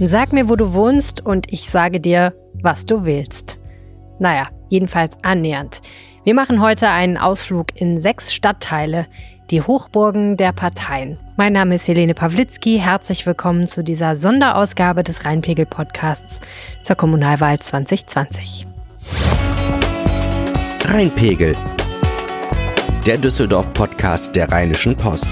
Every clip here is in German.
Sag mir, wo du wohnst und ich sage dir, was du willst. Naja, jedenfalls annähernd. Wir machen heute einen Ausflug in sechs Stadtteile, die Hochburgen der Parteien. Mein Name ist Helene Pawlitzki. Herzlich willkommen zu dieser Sonderausgabe des Rheinpegel-Podcasts zur Kommunalwahl 2020. Rheinpegel, der Düsseldorf-Podcast der Rheinischen Post.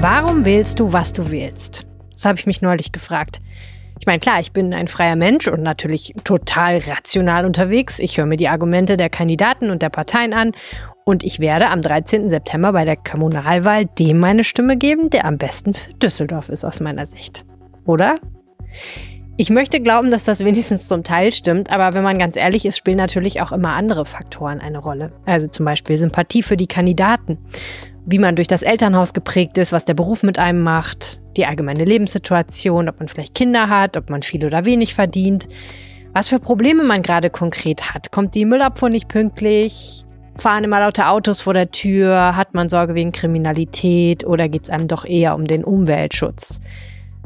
Warum wählst du, was du wählst? Das habe ich mich neulich gefragt. Ich meine, klar, ich bin ein freier Mensch und natürlich total rational unterwegs. Ich höre mir die Argumente der Kandidaten und der Parteien an und ich werde am 13. September bei der Kommunalwahl dem meine Stimme geben, der am besten für Düsseldorf ist aus meiner Sicht. Oder? Ich möchte glauben, dass das wenigstens zum Teil stimmt, aber wenn man ganz ehrlich ist, spielen natürlich auch immer andere Faktoren eine Rolle. Also zum Beispiel Sympathie für die Kandidaten wie man durch das Elternhaus geprägt ist, was der Beruf mit einem macht, die allgemeine Lebenssituation, ob man vielleicht Kinder hat, ob man viel oder wenig verdient, was für Probleme man gerade konkret hat. Kommt die Müllabfuhr nicht pünktlich? Fahren immer laute Autos vor der Tür? Hat man Sorge wegen Kriminalität oder geht es einem doch eher um den Umweltschutz?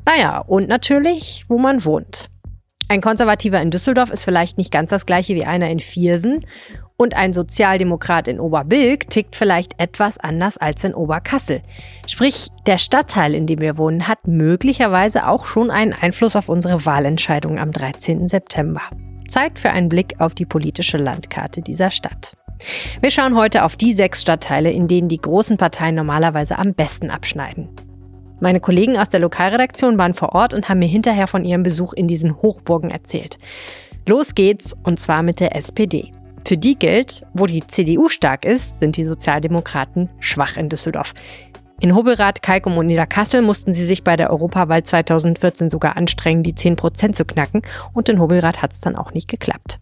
Naja, und natürlich, wo man wohnt. Ein Konservativer in Düsseldorf ist vielleicht nicht ganz das gleiche wie einer in Viersen und ein Sozialdemokrat in Oberbilk tickt vielleicht etwas anders als in Oberkassel. Sprich, der Stadtteil, in dem wir wohnen, hat möglicherweise auch schon einen Einfluss auf unsere Wahlentscheidung am 13. September. Zeit für einen Blick auf die politische Landkarte dieser Stadt. Wir schauen heute auf die sechs Stadtteile, in denen die großen Parteien normalerweise am besten abschneiden. Meine Kollegen aus der Lokalredaktion waren vor Ort und haben mir hinterher von ihrem Besuch in diesen Hochburgen erzählt. Los geht's, und zwar mit der SPD. Für die gilt, wo die CDU stark ist, sind die Sozialdemokraten schwach in Düsseldorf. In Hobelrath, Kalkum und Niederkassel mussten sie sich bei der Europawahl 2014 sogar anstrengen, die 10 Prozent zu knacken. Und in Hobelrath hat es dann auch nicht geklappt.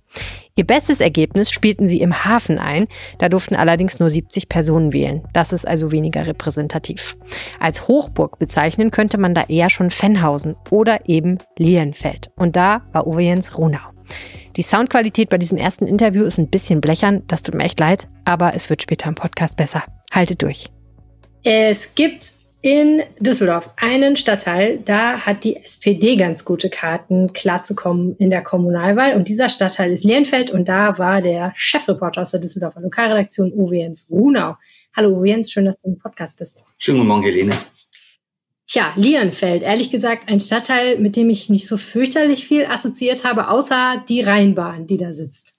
Ihr bestes Ergebnis spielten sie im Hafen ein. Da durften allerdings nur 70 Personen wählen. Das ist also weniger repräsentativ. Als Hochburg bezeichnen könnte man da eher schon Fennhausen oder eben Lienfeld. Und da war Uwe Jens Runau. Die Soundqualität bei diesem ersten Interview ist ein bisschen blechern, das tut mir echt leid, aber es wird später im Podcast besser. Haltet durch. Es gibt in Düsseldorf einen Stadtteil, da hat die SPD ganz gute Karten, klarzukommen in der Kommunalwahl. Und dieser Stadtteil ist Lienfeld und da war der Chefreporter aus der Düsseldorfer Lokalredaktion, Uwe Jens Runau. Hallo Uwe Jens, schön, dass du im Podcast bist. Schönen guten Morgen, Helene. Tja, Lierenfeld, ehrlich gesagt, ein Stadtteil, mit dem ich nicht so fürchterlich viel assoziiert habe, außer die Rheinbahn, die da sitzt.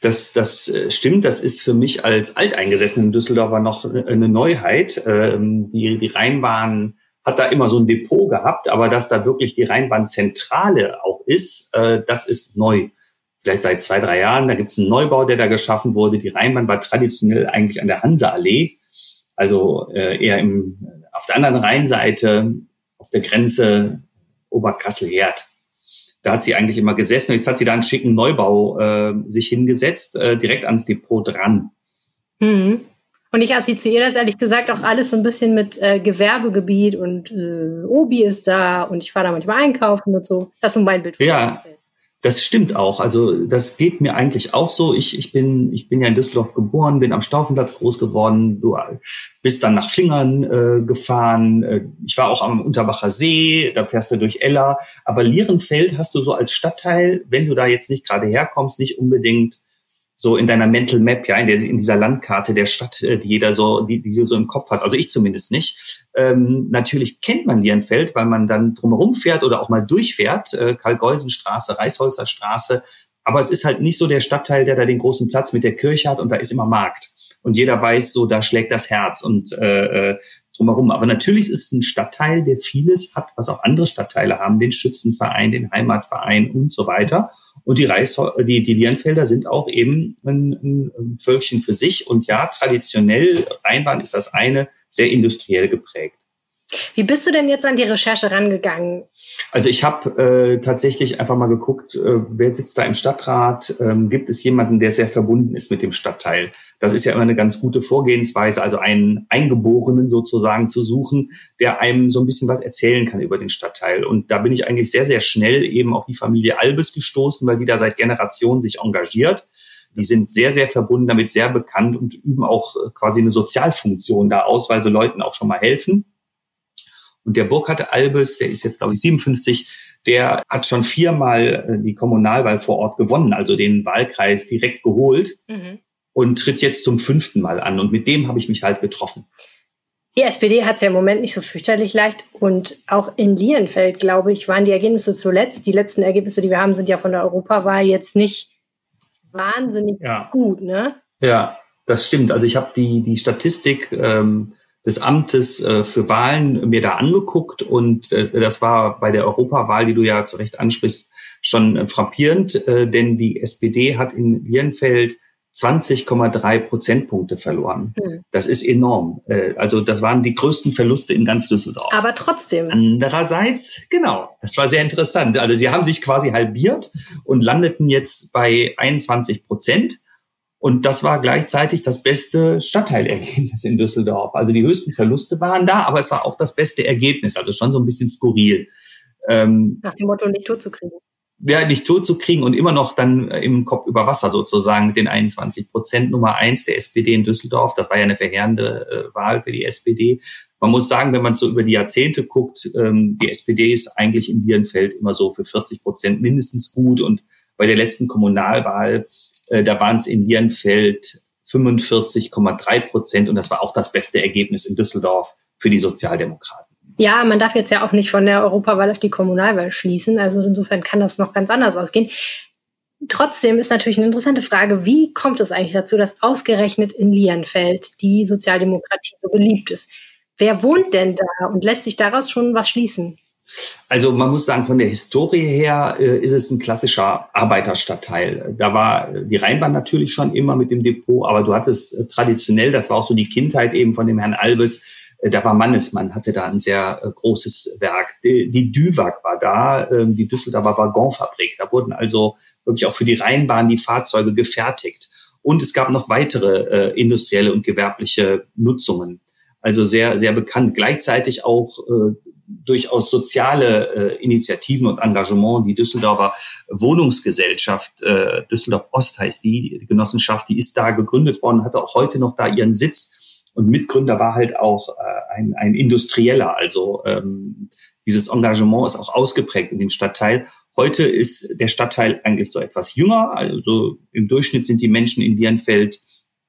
Das, das äh, stimmt, das ist für mich als alteingesessenen Düsseldorfer noch eine Neuheit. Ähm, die, die Rheinbahn hat da immer so ein Depot gehabt, aber dass da wirklich die Rheinbahnzentrale auch ist, äh, das ist neu. Vielleicht seit zwei, drei Jahren, da gibt es einen Neubau, der da geschaffen wurde. Die Rheinbahn war traditionell eigentlich an der Hanseallee, also äh, eher im auf der anderen Rheinseite, auf der Grenze Oberkassel-Herd. Da hat sie eigentlich immer gesessen. Jetzt hat sie da einen schicken Neubau äh, sich hingesetzt, äh, direkt ans Depot dran. Mhm. Und ich assoziiere das ehrlich gesagt auch alles so ein bisschen mit äh, Gewerbegebiet und äh, Obi ist da und ich fahre da manchmal einkaufen und so. Das ist so mein Bild. Ja, das stimmt auch. Also das geht mir eigentlich auch so. Ich, ich, bin, ich bin ja in Düsseldorf geboren, bin am Staufenplatz groß geworden. Du bist dann nach Flingern äh, gefahren. Äh, ich war auch am Unterbacher See, da fährst du durch Ella. Aber Lierenfeld hast du so als Stadtteil, wenn du da jetzt nicht gerade herkommst, nicht unbedingt so in deiner Mental Map, ja, in, der, in dieser Landkarte der Stadt, äh, die jeder so, die, die du so im Kopf hast. Also ich zumindest nicht. Ähm, natürlich kennt man Lierenfeld, weil man dann drumherum fährt oder auch mal durchfährt. Äh, Karl-Geusen-Straße, Reisholzer Straße. Aber es ist halt nicht so der Stadtteil, der da den großen Platz mit der Kirche hat und da ist immer Markt. Und jeder weiß so, da schlägt das Herz und äh, äh drumherum. Aber natürlich ist es ein Stadtteil, der vieles hat, was auch andere Stadtteile haben, den Schützenverein, den Heimatverein und so weiter. Und die, Reis, die, die Lienfelder sind auch eben ein, ein Völkchen für sich. Und ja, traditionell, Rheinbahn ist das eine, sehr industriell geprägt. Wie bist du denn jetzt an die Recherche rangegangen? Also ich habe äh, tatsächlich einfach mal geguckt, äh, wer sitzt da im Stadtrat? Ähm, gibt es jemanden, der sehr verbunden ist mit dem Stadtteil? Das ist ja immer eine ganz gute Vorgehensweise, also einen Eingeborenen sozusagen zu suchen, der einem so ein bisschen was erzählen kann über den Stadtteil. Und da bin ich eigentlich sehr, sehr schnell eben auf die Familie Albes gestoßen, weil die da seit Generationen sich engagiert. Die sind sehr, sehr verbunden damit, sehr bekannt und üben auch äh, quasi eine Sozialfunktion da aus, weil sie Leuten auch schon mal helfen. Und der Burkhard Albes, der ist jetzt, glaube ich, 57, der hat schon viermal äh, die Kommunalwahl vor Ort gewonnen, also den Wahlkreis direkt geholt mhm. und tritt jetzt zum fünften Mal an. Und mit dem habe ich mich halt getroffen. Die SPD hat es ja im Moment nicht so fürchterlich leicht. Und auch in Lienfeld, glaube ich, waren die Ergebnisse zuletzt. Die letzten Ergebnisse, die wir haben, sind ja von der Europawahl jetzt nicht wahnsinnig ja. gut, ne? Ja, das stimmt. Also ich habe die, die Statistik ähm, des Amtes äh, für Wahlen mir da angeguckt und äh, das war bei der Europawahl, die du ja zu Recht ansprichst, schon äh, frappierend, denn die SPD hat in Lienfeld 20,3 Prozentpunkte verloren. Hm. Das ist enorm. Äh, also das waren die größten Verluste in ganz Düsseldorf. Aber trotzdem. Andererseits, genau, das war sehr interessant. Also sie haben sich quasi halbiert und landeten jetzt bei 21 Prozent. Und das war gleichzeitig das beste Stadtteilergebnis in Düsseldorf. Also die höchsten Verluste waren da, aber es war auch das beste Ergebnis. Also schon so ein bisschen skurril. Ähm, Nach dem Motto, nicht tot zu kriegen ja, nicht tot zu kriegen und immer noch dann äh, im Kopf über Wasser sozusagen mit den 21 Prozent. Nummer eins der SPD in Düsseldorf. Das war ja eine verheerende äh, Wahl für die SPD. Man muss sagen, wenn man so über die Jahrzehnte guckt, ähm, die SPD ist eigentlich in Lierenfeld immer so für 40 Prozent mindestens gut. Und bei der letzten Kommunalwahl, äh, da waren es in Lierenfeld 45,3 Prozent. Und das war auch das beste Ergebnis in Düsseldorf für die Sozialdemokraten. Ja, man darf jetzt ja auch nicht von der Europawahl auf die Kommunalwahl schließen. Also insofern kann das noch ganz anders ausgehen. Trotzdem ist natürlich eine interessante Frage, wie kommt es eigentlich dazu, dass ausgerechnet in Lienfeld die Sozialdemokratie so beliebt ist? Wer wohnt denn da und lässt sich daraus schon was schließen? Also man muss sagen, von der Historie her äh, ist es ein klassischer Arbeiterstadtteil. Da war die Rheinbahn natürlich schon immer mit dem Depot, aber du hattest äh, traditionell, das war auch so die Kindheit eben von dem Herrn Albes, äh, da war Mannesmann, hatte da ein sehr äh, großes Werk. Die, die Düwag war da, äh, die Düsseldorfer Waggonfabrik. Da wurden also wirklich auch für die Rheinbahn die Fahrzeuge gefertigt. Und es gab noch weitere äh, industrielle und gewerbliche Nutzungen. Also sehr, sehr bekannt. Gleichzeitig auch äh, durchaus soziale äh, Initiativen und Engagement. Die Düsseldorfer Wohnungsgesellschaft, äh, Düsseldorf Ost heißt die, die Genossenschaft, die ist da gegründet worden, hatte auch heute noch da ihren Sitz und Mitgründer war halt auch äh, ein, ein Industrieller. Also ähm, dieses Engagement ist auch ausgeprägt in dem Stadtteil. Heute ist der Stadtteil eigentlich so etwas jünger. Also im Durchschnitt sind die Menschen in Dierenfeld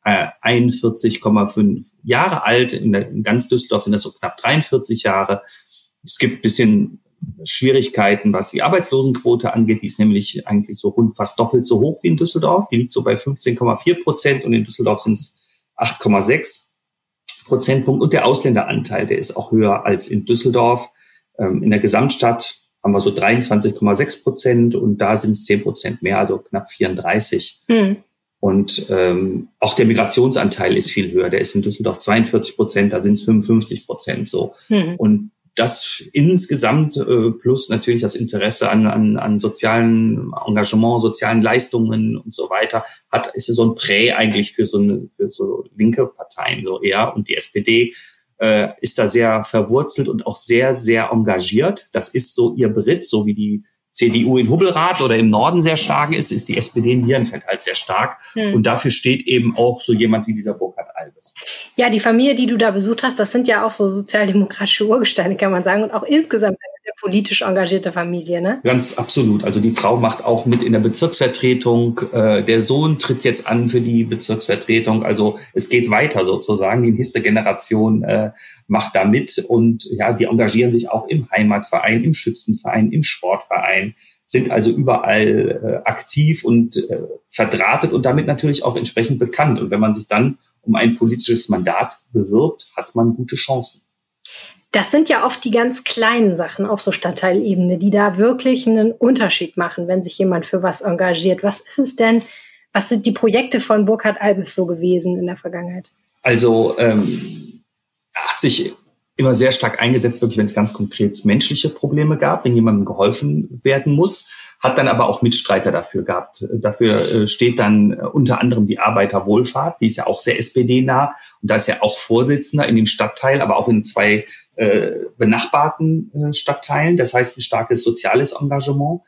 äh, 41,5 Jahre alt. In, der, in ganz Düsseldorf sind das so knapp 43 Jahre. Es gibt bisschen Schwierigkeiten, was die Arbeitslosenquote angeht. Die ist nämlich eigentlich so rund fast doppelt so hoch wie in Düsseldorf. Die liegt so bei 15,4 Prozent und in Düsseldorf sind es 8,6. Prozentpunkt und der Ausländeranteil, der ist auch höher als in Düsseldorf. Ähm, in der Gesamtstadt haben wir so 23,6 Prozent und da sind es 10 Prozent mehr, also knapp 34. Mhm. Und ähm, auch der Migrationsanteil ist viel höher. Der ist in Düsseldorf 42 Prozent, da sind es 55 Prozent so. Mhm. Und das insgesamt äh, plus natürlich das Interesse an, an, an sozialen Engagement, sozialen Leistungen und so weiter, hat ist so ein Prä eigentlich für so eine für so linke Parteien so eher und die SPD äh, ist da sehr verwurzelt und auch sehr sehr engagiert. Das ist so ihr Beritt, so wie die CDU in Hubbelrath oder im Norden sehr stark ist, ist die SPD in Nierenfeld halt sehr stark. Hm. Und dafür steht eben auch so jemand wie dieser Burkhard Albes. Ja, die Familie, die du da besucht hast, das sind ja auch so sozialdemokratische Urgesteine, kann man sagen. Und auch insgesamt politisch engagierte Familie, ne? Ganz absolut. Also die Frau macht auch mit in der Bezirksvertretung. Äh, der Sohn tritt jetzt an für die Bezirksvertretung. Also es geht weiter sozusagen. Die nächste Generation äh, macht da mit. Und ja, die engagieren sich auch im Heimatverein, im Schützenverein, im Sportverein sind also überall äh, aktiv und äh, verdrahtet und damit natürlich auch entsprechend bekannt. Und wenn man sich dann um ein politisches Mandat bewirbt, hat man gute Chancen. Das sind ja oft die ganz kleinen Sachen auf so Stadtteilebene, die da wirklich einen Unterschied machen, wenn sich jemand für was engagiert. Was ist es denn? Was sind die Projekte von Burkhard Albes so gewesen in der Vergangenheit? Also ähm, er hat sich immer sehr stark eingesetzt, wirklich wenn es ganz konkret menschliche Probleme gab, wenn jemandem geholfen werden muss hat dann aber auch Mitstreiter dafür gehabt. Dafür äh, steht dann äh, unter anderem die Arbeiterwohlfahrt, die ist ja auch sehr SPD-nah und da ist ja auch Vorsitzender in dem Stadtteil, aber auch in zwei äh, benachbarten äh, Stadtteilen. Das heißt ein starkes soziales Engagement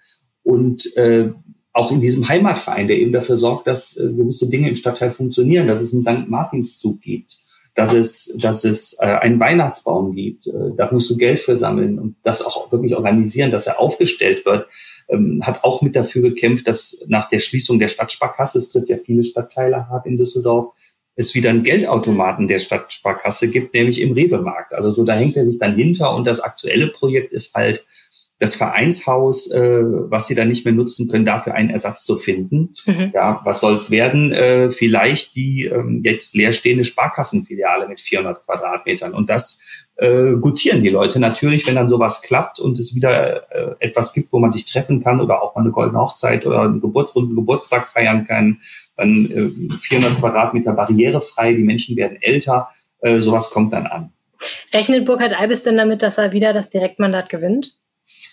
und äh, auch in diesem Heimatverein, der eben dafür sorgt, dass äh, gewisse Dinge im Stadtteil funktionieren, dass es einen St. Martinszug gibt, dass es, dass es äh, einen Weihnachtsbaum gibt. Äh, da musst du Geld für sammeln und das auch wirklich organisieren, dass er aufgestellt wird. Ähm, hat auch mit dafür gekämpft, dass nach der Schließung der Stadtsparkasse, es tritt ja viele Stadtteile hart in Düsseldorf, es wieder einen Geldautomaten der Stadtsparkasse gibt, nämlich im Rewe-Markt. Also so, da hängt er sich dann hinter und das aktuelle Projekt ist halt, das Vereinshaus, äh, was sie dann nicht mehr nutzen können, dafür einen Ersatz zu finden. Mhm. Ja, was soll es werden? Äh, vielleicht die ähm, jetzt leerstehende Sparkassenfiliale mit 400 Quadratmetern. Und das äh, gutieren die Leute natürlich, wenn dann sowas klappt und es wieder äh, etwas gibt, wo man sich treffen kann oder auch mal eine goldene Hochzeit oder einen Geburtsrunden Geburtstag feiern kann. Dann äh, 400 Quadratmeter barrierefrei, die Menschen werden älter. Äh, sowas kommt dann an. Rechnet Burkhard Albis denn damit, dass er wieder das Direktmandat gewinnt?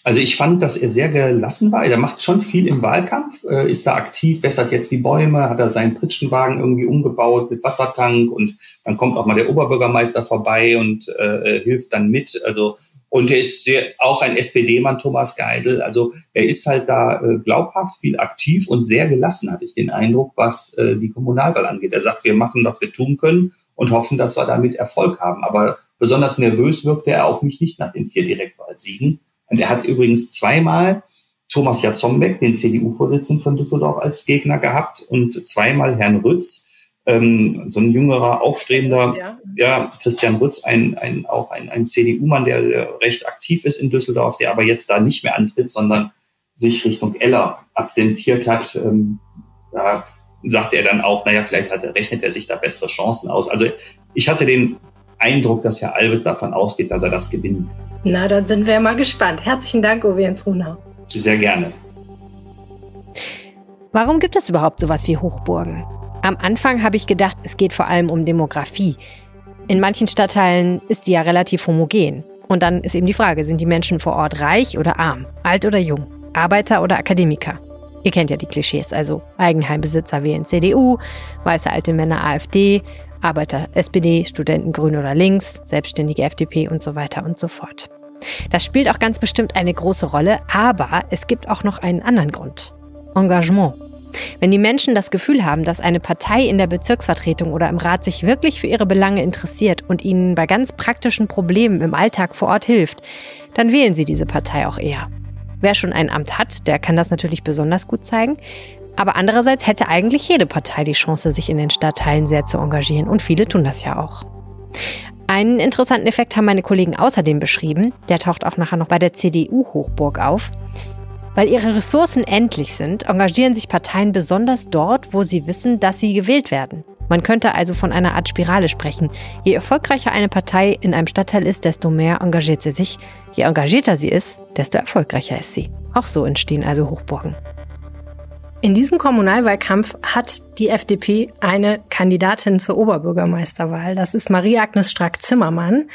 Also ich fand, dass er sehr gelassen war. Er macht schon viel im Wahlkampf, äh, ist da aktiv, wässert jetzt die Bäume, hat er seinen Pritschenwagen irgendwie umgebaut mit Wassertank und dann kommt auch mal der Oberbürgermeister vorbei und äh, hilft dann mit. Also und er ist sehr, auch ein SPD-Mann, Thomas Geisel. Also er ist halt da äh, glaubhaft, viel aktiv und sehr gelassen, hatte ich den Eindruck, was äh, die Kommunalwahl angeht. Er sagt, wir machen, was wir tun können und hoffen, dass wir damit Erfolg haben. Aber besonders nervös wirkte er auf mich nicht nach den vier Direktwahlsiegen. Und er hat übrigens zweimal Thomas Jatzombeck, den CDU-Vorsitzenden von Düsseldorf, als Gegner gehabt und zweimal Herrn Rütz, ähm, so ein jüngerer, aufstrebender, ja, ja Christian Rütz, ein, ein, auch ein, ein CDU-Mann, der, recht aktiv ist in Düsseldorf, der aber jetzt da nicht mehr antritt, sondern sich Richtung Eller absentiert hat. Ähm, da sagt er dann auch, naja, vielleicht hat, rechnet er sich da bessere Chancen aus. Also ich hatte den Eindruck, dass Herr Alves davon ausgeht, dass er das gewinnen kann. Na, dann sind wir mal gespannt. Herzlichen Dank, Uwe Jens Runau. Sehr gerne. Warum gibt es überhaupt sowas wie Hochburgen? Am Anfang habe ich gedacht, es geht vor allem um Demografie. In manchen Stadtteilen ist die ja relativ homogen. Und dann ist eben die Frage, sind die Menschen vor Ort reich oder arm, alt oder jung, Arbeiter oder Akademiker? Ihr kennt ja die Klischees, also Eigenheimbesitzer wählen CDU, weiße alte Männer AfD, Arbeiter SPD, Studenten Grün oder Links, Selbstständige FDP und so weiter und so fort. Das spielt auch ganz bestimmt eine große Rolle, aber es gibt auch noch einen anderen Grund. Engagement. Wenn die Menschen das Gefühl haben, dass eine Partei in der Bezirksvertretung oder im Rat sich wirklich für ihre Belange interessiert und ihnen bei ganz praktischen Problemen im Alltag vor Ort hilft, dann wählen sie diese Partei auch eher. Wer schon ein Amt hat, der kann das natürlich besonders gut zeigen. Aber andererseits hätte eigentlich jede Partei die Chance, sich in den Stadtteilen sehr zu engagieren. Und viele tun das ja auch. Einen interessanten Effekt haben meine Kollegen außerdem beschrieben. Der taucht auch nachher noch bei der CDU-Hochburg auf. Weil ihre Ressourcen endlich sind, engagieren sich Parteien besonders dort, wo sie wissen, dass sie gewählt werden. Man könnte also von einer Art Spirale sprechen. Je erfolgreicher eine Partei in einem Stadtteil ist, desto mehr engagiert sie sich. Je engagierter sie ist, desto erfolgreicher ist sie. Auch so entstehen also Hochburgen. In diesem Kommunalwahlkampf hat die FDP eine Kandidatin zur Oberbürgermeisterwahl. Das ist Marie-Agnes Strack-Zimmermann.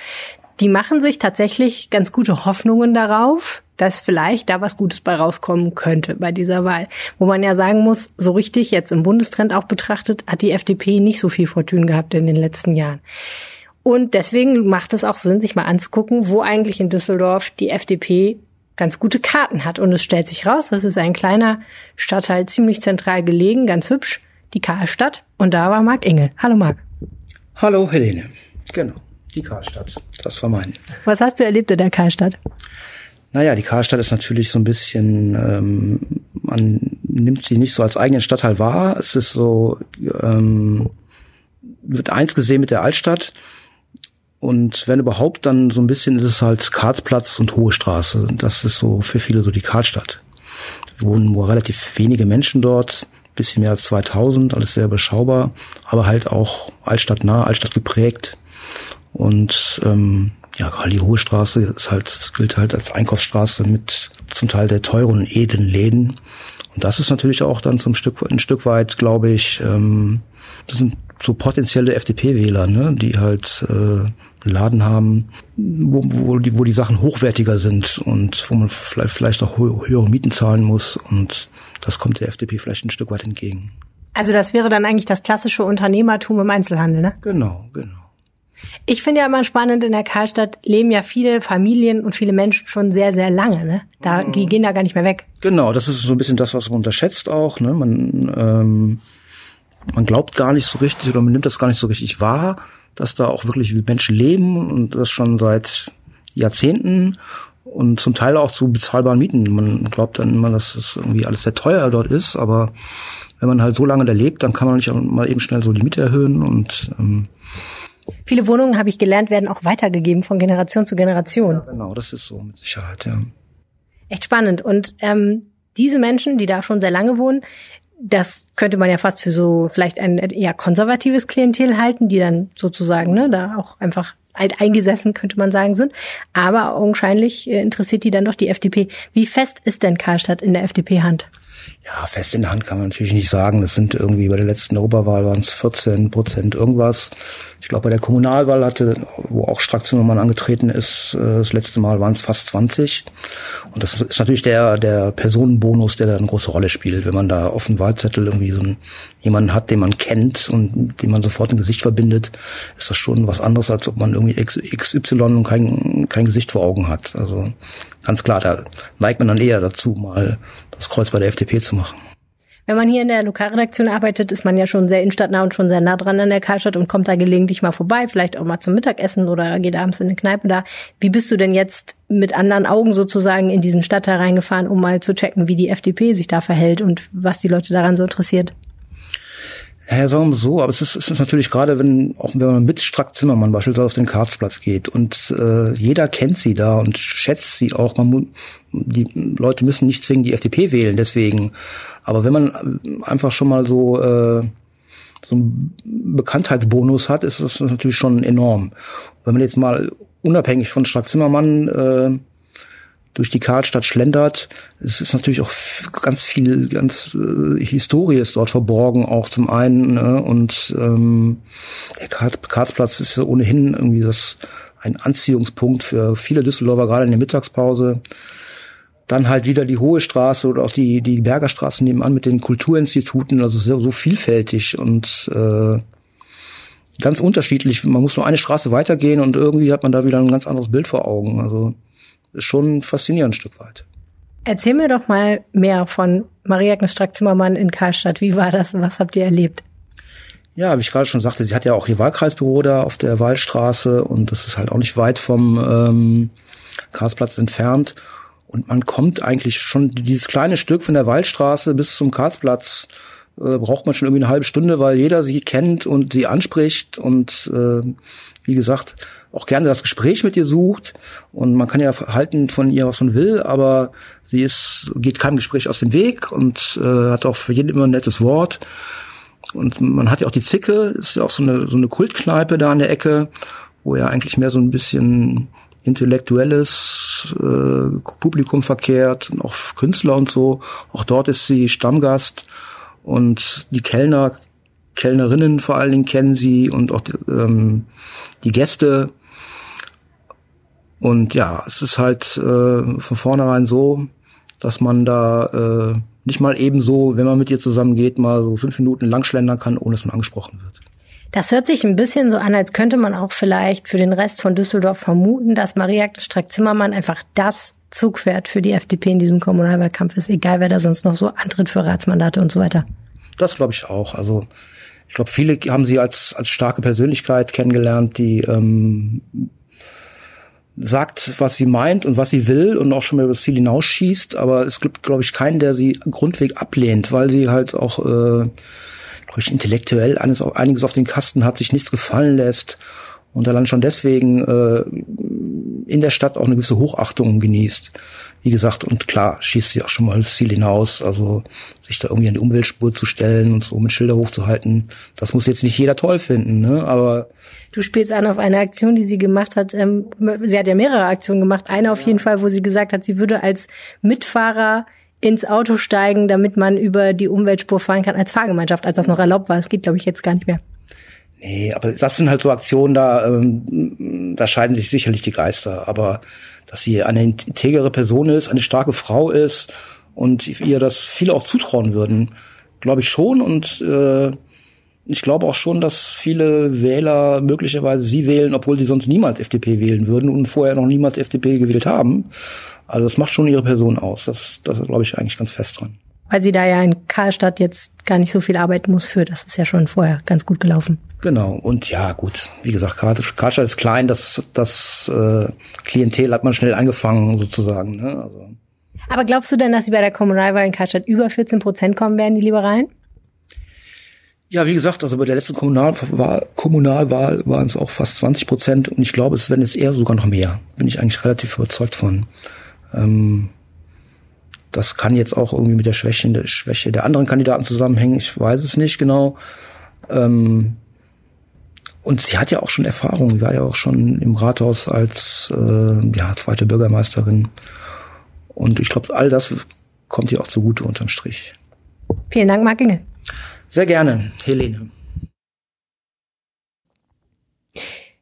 Die machen sich tatsächlich ganz gute Hoffnungen darauf, dass vielleicht da was Gutes bei rauskommen könnte bei dieser Wahl. Wo man ja sagen muss, so richtig jetzt im Bundestrend auch betrachtet, hat die FDP nicht so viel Fortune gehabt in den letzten Jahren. Und deswegen macht es auch Sinn, sich mal anzugucken, wo eigentlich in Düsseldorf die FDP ganz gute Karten hat. Und es stellt sich raus, das ist ein kleiner Stadtteil, ziemlich zentral gelegen, ganz hübsch, die Karlstadt. Und da war Marc Engel. Hallo Marc. Hallo Helene. Genau, die Karlstadt. Das war mein. Was hast du erlebt in der Karlstadt? Naja, die Karlstadt ist natürlich so ein bisschen, ähm, man nimmt sie nicht so als eigenen Stadtteil wahr. Es ist so, ähm, wird eins gesehen mit der Altstadt und wenn überhaupt, dann so ein bisschen ist es halt Karlsplatz und Hohe Straße. Das ist so für viele so die Karlstadt. wohnen nur relativ wenige Menschen dort, bisschen mehr als 2000, alles sehr beschaubar, aber halt auch altstadtnah, Altstadt geprägt. Und ähm, ja, gerade die Hohe Straße ist halt, gilt halt als Einkaufsstraße mit zum Teil der teuren edlen Läden. Und das ist natürlich auch dann zum Stück, ein Stück weit, glaube ich, ähm, das sind so potenzielle FDP-Wähler, ne, die halt äh, Laden haben, wo, wo, die, wo die Sachen hochwertiger sind und wo man vielleicht, vielleicht auch höhere Mieten zahlen muss. Und das kommt der FDP vielleicht ein Stück weit entgegen. Also das wäre dann eigentlich das klassische Unternehmertum im Einzelhandel, ne? Genau, genau. Ich finde ja immer spannend, in der Karlstadt leben ja viele Familien und viele Menschen schon sehr, sehr lange. Ne? Da, Die gehen da gar nicht mehr weg. Genau, das ist so ein bisschen das, was man unterschätzt auch. Ne? Man, ähm, man glaubt gar nicht so richtig oder man nimmt das gar nicht so richtig wahr dass da auch wirklich Menschen leben und das schon seit Jahrzehnten und zum Teil auch zu bezahlbaren Mieten. Man glaubt dann immer, dass das irgendwie alles sehr teuer dort ist, aber wenn man halt so lange da lebt, dann kann man nicht mal eben schnell so die Miete erhöhen und ähm, Viele Wohnungen, habe ich gelernt, werden auch weitergegeben von Generation zu Generation. Ja, genau, das ist so mit Sicherheit, ja. Echt spannend. Und ähm, diese Menschen, die da schon sehr lange wohnen, das könnte man ja fast für so vielleicht ein eher konservatives Klientel halten, die dann sozusagen ne, da auch einfach alt eingesessen, könnte man sagen, sind. Aber augenscheinlich äh, interessiert die dann doch die FDP. Wie fest ist denn Karlstadt in der FDP-Hand? Ja, fest in der Hand kann man natürlich nicht sagen. Das sind irgendwie bei der letzten Europawahl waren es 14 Prozent irgendwas. Ich glaube, bei der Kommunalwahl hatte, wo auch Strack Zimmermann angetreten ist, äh, das letzte Mal waren es fast 20. Und das ist natürlich der, der Personenbonus, der da eine große Rolle spielt. Wenn man da auf dem Wahlzettel irgendwie so einen, jemanden hat, den man kennt und den man sofort im Gesicht verbindet, ist das schon was anderes, als ob man irgendwie XY und kein, kein Gesicht vor Augen hat. Also ganz klar, da neigt man dann eher dazu, mal das Kreuz bei der FDP zu machen. Wenn man hier in der Lokalredaktion arbeitet, ist man ja schon sehr innenstadtnah und schon sehr nah dran an der Karlstadt und kommt da gelegentlich mal vorbei, vielleicht auch mal zum Mittagessen oder geht abends in eine Kneipe da. Wie bist du denn jetzt mit anderen Augen sozusagen in diesen Stadtteil reingefahren, um mal zu checken, wie die FDP sich da verhält und was die Leute daran so interessiert? Ja, sagen wir so, aber es ist, es ist natürlich gerade, wenn auch wenn man mit Strack Zimmermann beispielsweise auf den Karlsplatz geht und äh, jeder kennt sie da und schätzt sie auch. Man, die Leute müssen nicht zwingend die FDP wählen, deswegen. Aber wenn man einfach schon mal so äh, so einen Bekanntheitsbonus hat, ist das natürlich schon enorm. Wenn man jetzt mal unabhängig von Strack Zimmermann äh, durch die Karlstadt schlendert. Es ist natürlich auch ganz viel, ganz äh, Historie ist dort verborgen, auch zum einen. Ne? Und ähm, der Karlsplatz ist ja ohnehin irgendwie das ein Anziehungspunkt für viele Düsseldorfer, gerade in der Mittagspause. Dann halt wieder die Hohe Straße oder auch die, die Bergerstraße nebenan mit den Kulturinstituten, also so, so vielfältig und äh, ganz unterschiedlich. Man muss nur eine Straße weitergehen und irgendwie hat man da wieder ein ganz anderes Bild vor Augen. Also ist schon faszinierend ein Stück weit. Erzähl mir doch mal mehr von Maria-Agnes Strack-Zimmermann in Karlstadt. Wie war das? Was habt ihr erlebt? Ja, wie ich gerade schon sagte, sie hat ja auch ihr Wahlkreisbüro da auf der Waldstraße und das ist halt auch nicht weit vom ähm, Karlsplatz entfernt. Und man kommt eigentlich schon dieses kleine Stück von der Waldstraße bis zum Karlsplatz äh, braucht man schon irgendwie eine halbe Stunde, weil jeder sie kennt und sie anspricht und äh, wie gesagt, auch gerne das Gespräch mit ihr sucht. Und man kann ja halten von ihr, was man will, aber sie ist, geht keinem Gespräch aus dem Weg und äh, hat auch für jeden immer ein nettes Wort. Und man hat ja auch die Zicke, ist ja auch so eine, so eine Kultkneipe da an der Ecke, wo ja eigentlich mehr so ein bisschen intellektuelles äh, Publikum verkehrt und auch Künstler und so. Auch dort ist sie Stammgast und die Kellner, Kellnerinnen vor allen Dingen kennen sie und auch ähm, die Gäste. Und ja, es ist halt äh, von vornherein so, dass man da äh, nicht mal ebenso, wenn man mit ihr zusammengeht, mal so fünf Minuten langschlendern kann, ohne dass man angesprochen wird. Das hört sich ein bisschen so an, als könnte man auch vielleicht für den Rest von Düsseldorf vermuten, dass Maria Strack-Zimmermann einfach das Zugpferd für die FDP in diesem Kommunalwahlkampf ist, egal wer da sonst noch so antritt für Ratsmandate und so weiter. Das glaube ich auch. Also ich glaube, viele haben sie als, als starke Persönlichkeit kennengelernt, die ähm, sagt, was sie meint und was sie will und auch schon mal über das Ziel hinausschießt. Aber es gibt, glaube ich, keinen, der sie grundweg ablehnt, weil sie halt auch, äh, glaube ich, intellektuell einiges, einiges auf den Kasten hat, sich nichts gefallen lässt und allein schon deswegen äh, in der Stadt auch eine gewisse Hochachtung genießt. Wie gesagt, und klar schießt sie auch schon mal das Ziel hinaus, also sich da irgendwie an die Umweltspur zu stellen und so mit Schilder hochzuhalten. Das muss jetzt nicht jeder toll finden, ne? Aber du spielst an auf eine Aktion, die sie gemacht hat. Ähm, sie hat ja mehrere Aktionen gemacht. Eine auf jeden Fall, wo sie gesagt hat, sie würde als Mitfahrer ins Auto steigen, damit man über die Umweltspur fahren kann als Fahrgemeinschaft, als das noch erlaubt war. Das geht, glaube ich, jetzt gar nicht mehr. Nee, aber das sind halt so Aktionen, da, ähm, da scheiden sich sicherlich die Geister. Aber dass sie eine integere Person ist, eine starke Frau ist und ihr das viele auch zutrauen würden, glaube ich schon. Und äh, ich glaube auch schon, dass viele Wähler möglicherweise sie wählen, obwohl sie sonst niemals FDP wählen würden und vorher noch niemals FDP gewählt haben. Also das macht schon ihre Person aus. Das, das glaube ich eigentlich ganz fest dran. Weil sie da ja in Karlstadt jetzt gar nicht so viel arbeiten muss für. Das ist ja schon vorher ganz gut gelaufen. Genau, und ja, gut, wie gesagt, Karlstadt ist klein, das, das äh, Klientel hat man schnell angefangen, sozusagen. Ne? Also. Aber glaubst du denn, dass sie bei der Kommunalwahl in Karlstadt über 14 Prozent kommen werden, die Liberalen? Ja, wie gesagt, also bei der letzten Kommunalwahl, Kommunalwahl waren es auch fast 20 Prozent und ich glaube, es werden jetzt eher sogar noch mehr. Bin ich eigentlich relativ überzeugt von. Ähm, das kann jetzt auch irgendwie mit der Schwäche, der Schwäche der anderen Kandidaten zusammenhängen. Ich weiß es nicht genau. Ähm, und sie hat ja auch schon Erfahrung. Sie war ja auch schon im Rathaus als äh, ja, zweite Bürgermeisterin. Und ich glaube, all das kommt ihr auch zugute unterm Strich. Vielen Dank, Marc Inge. Sehr gerne, Helene.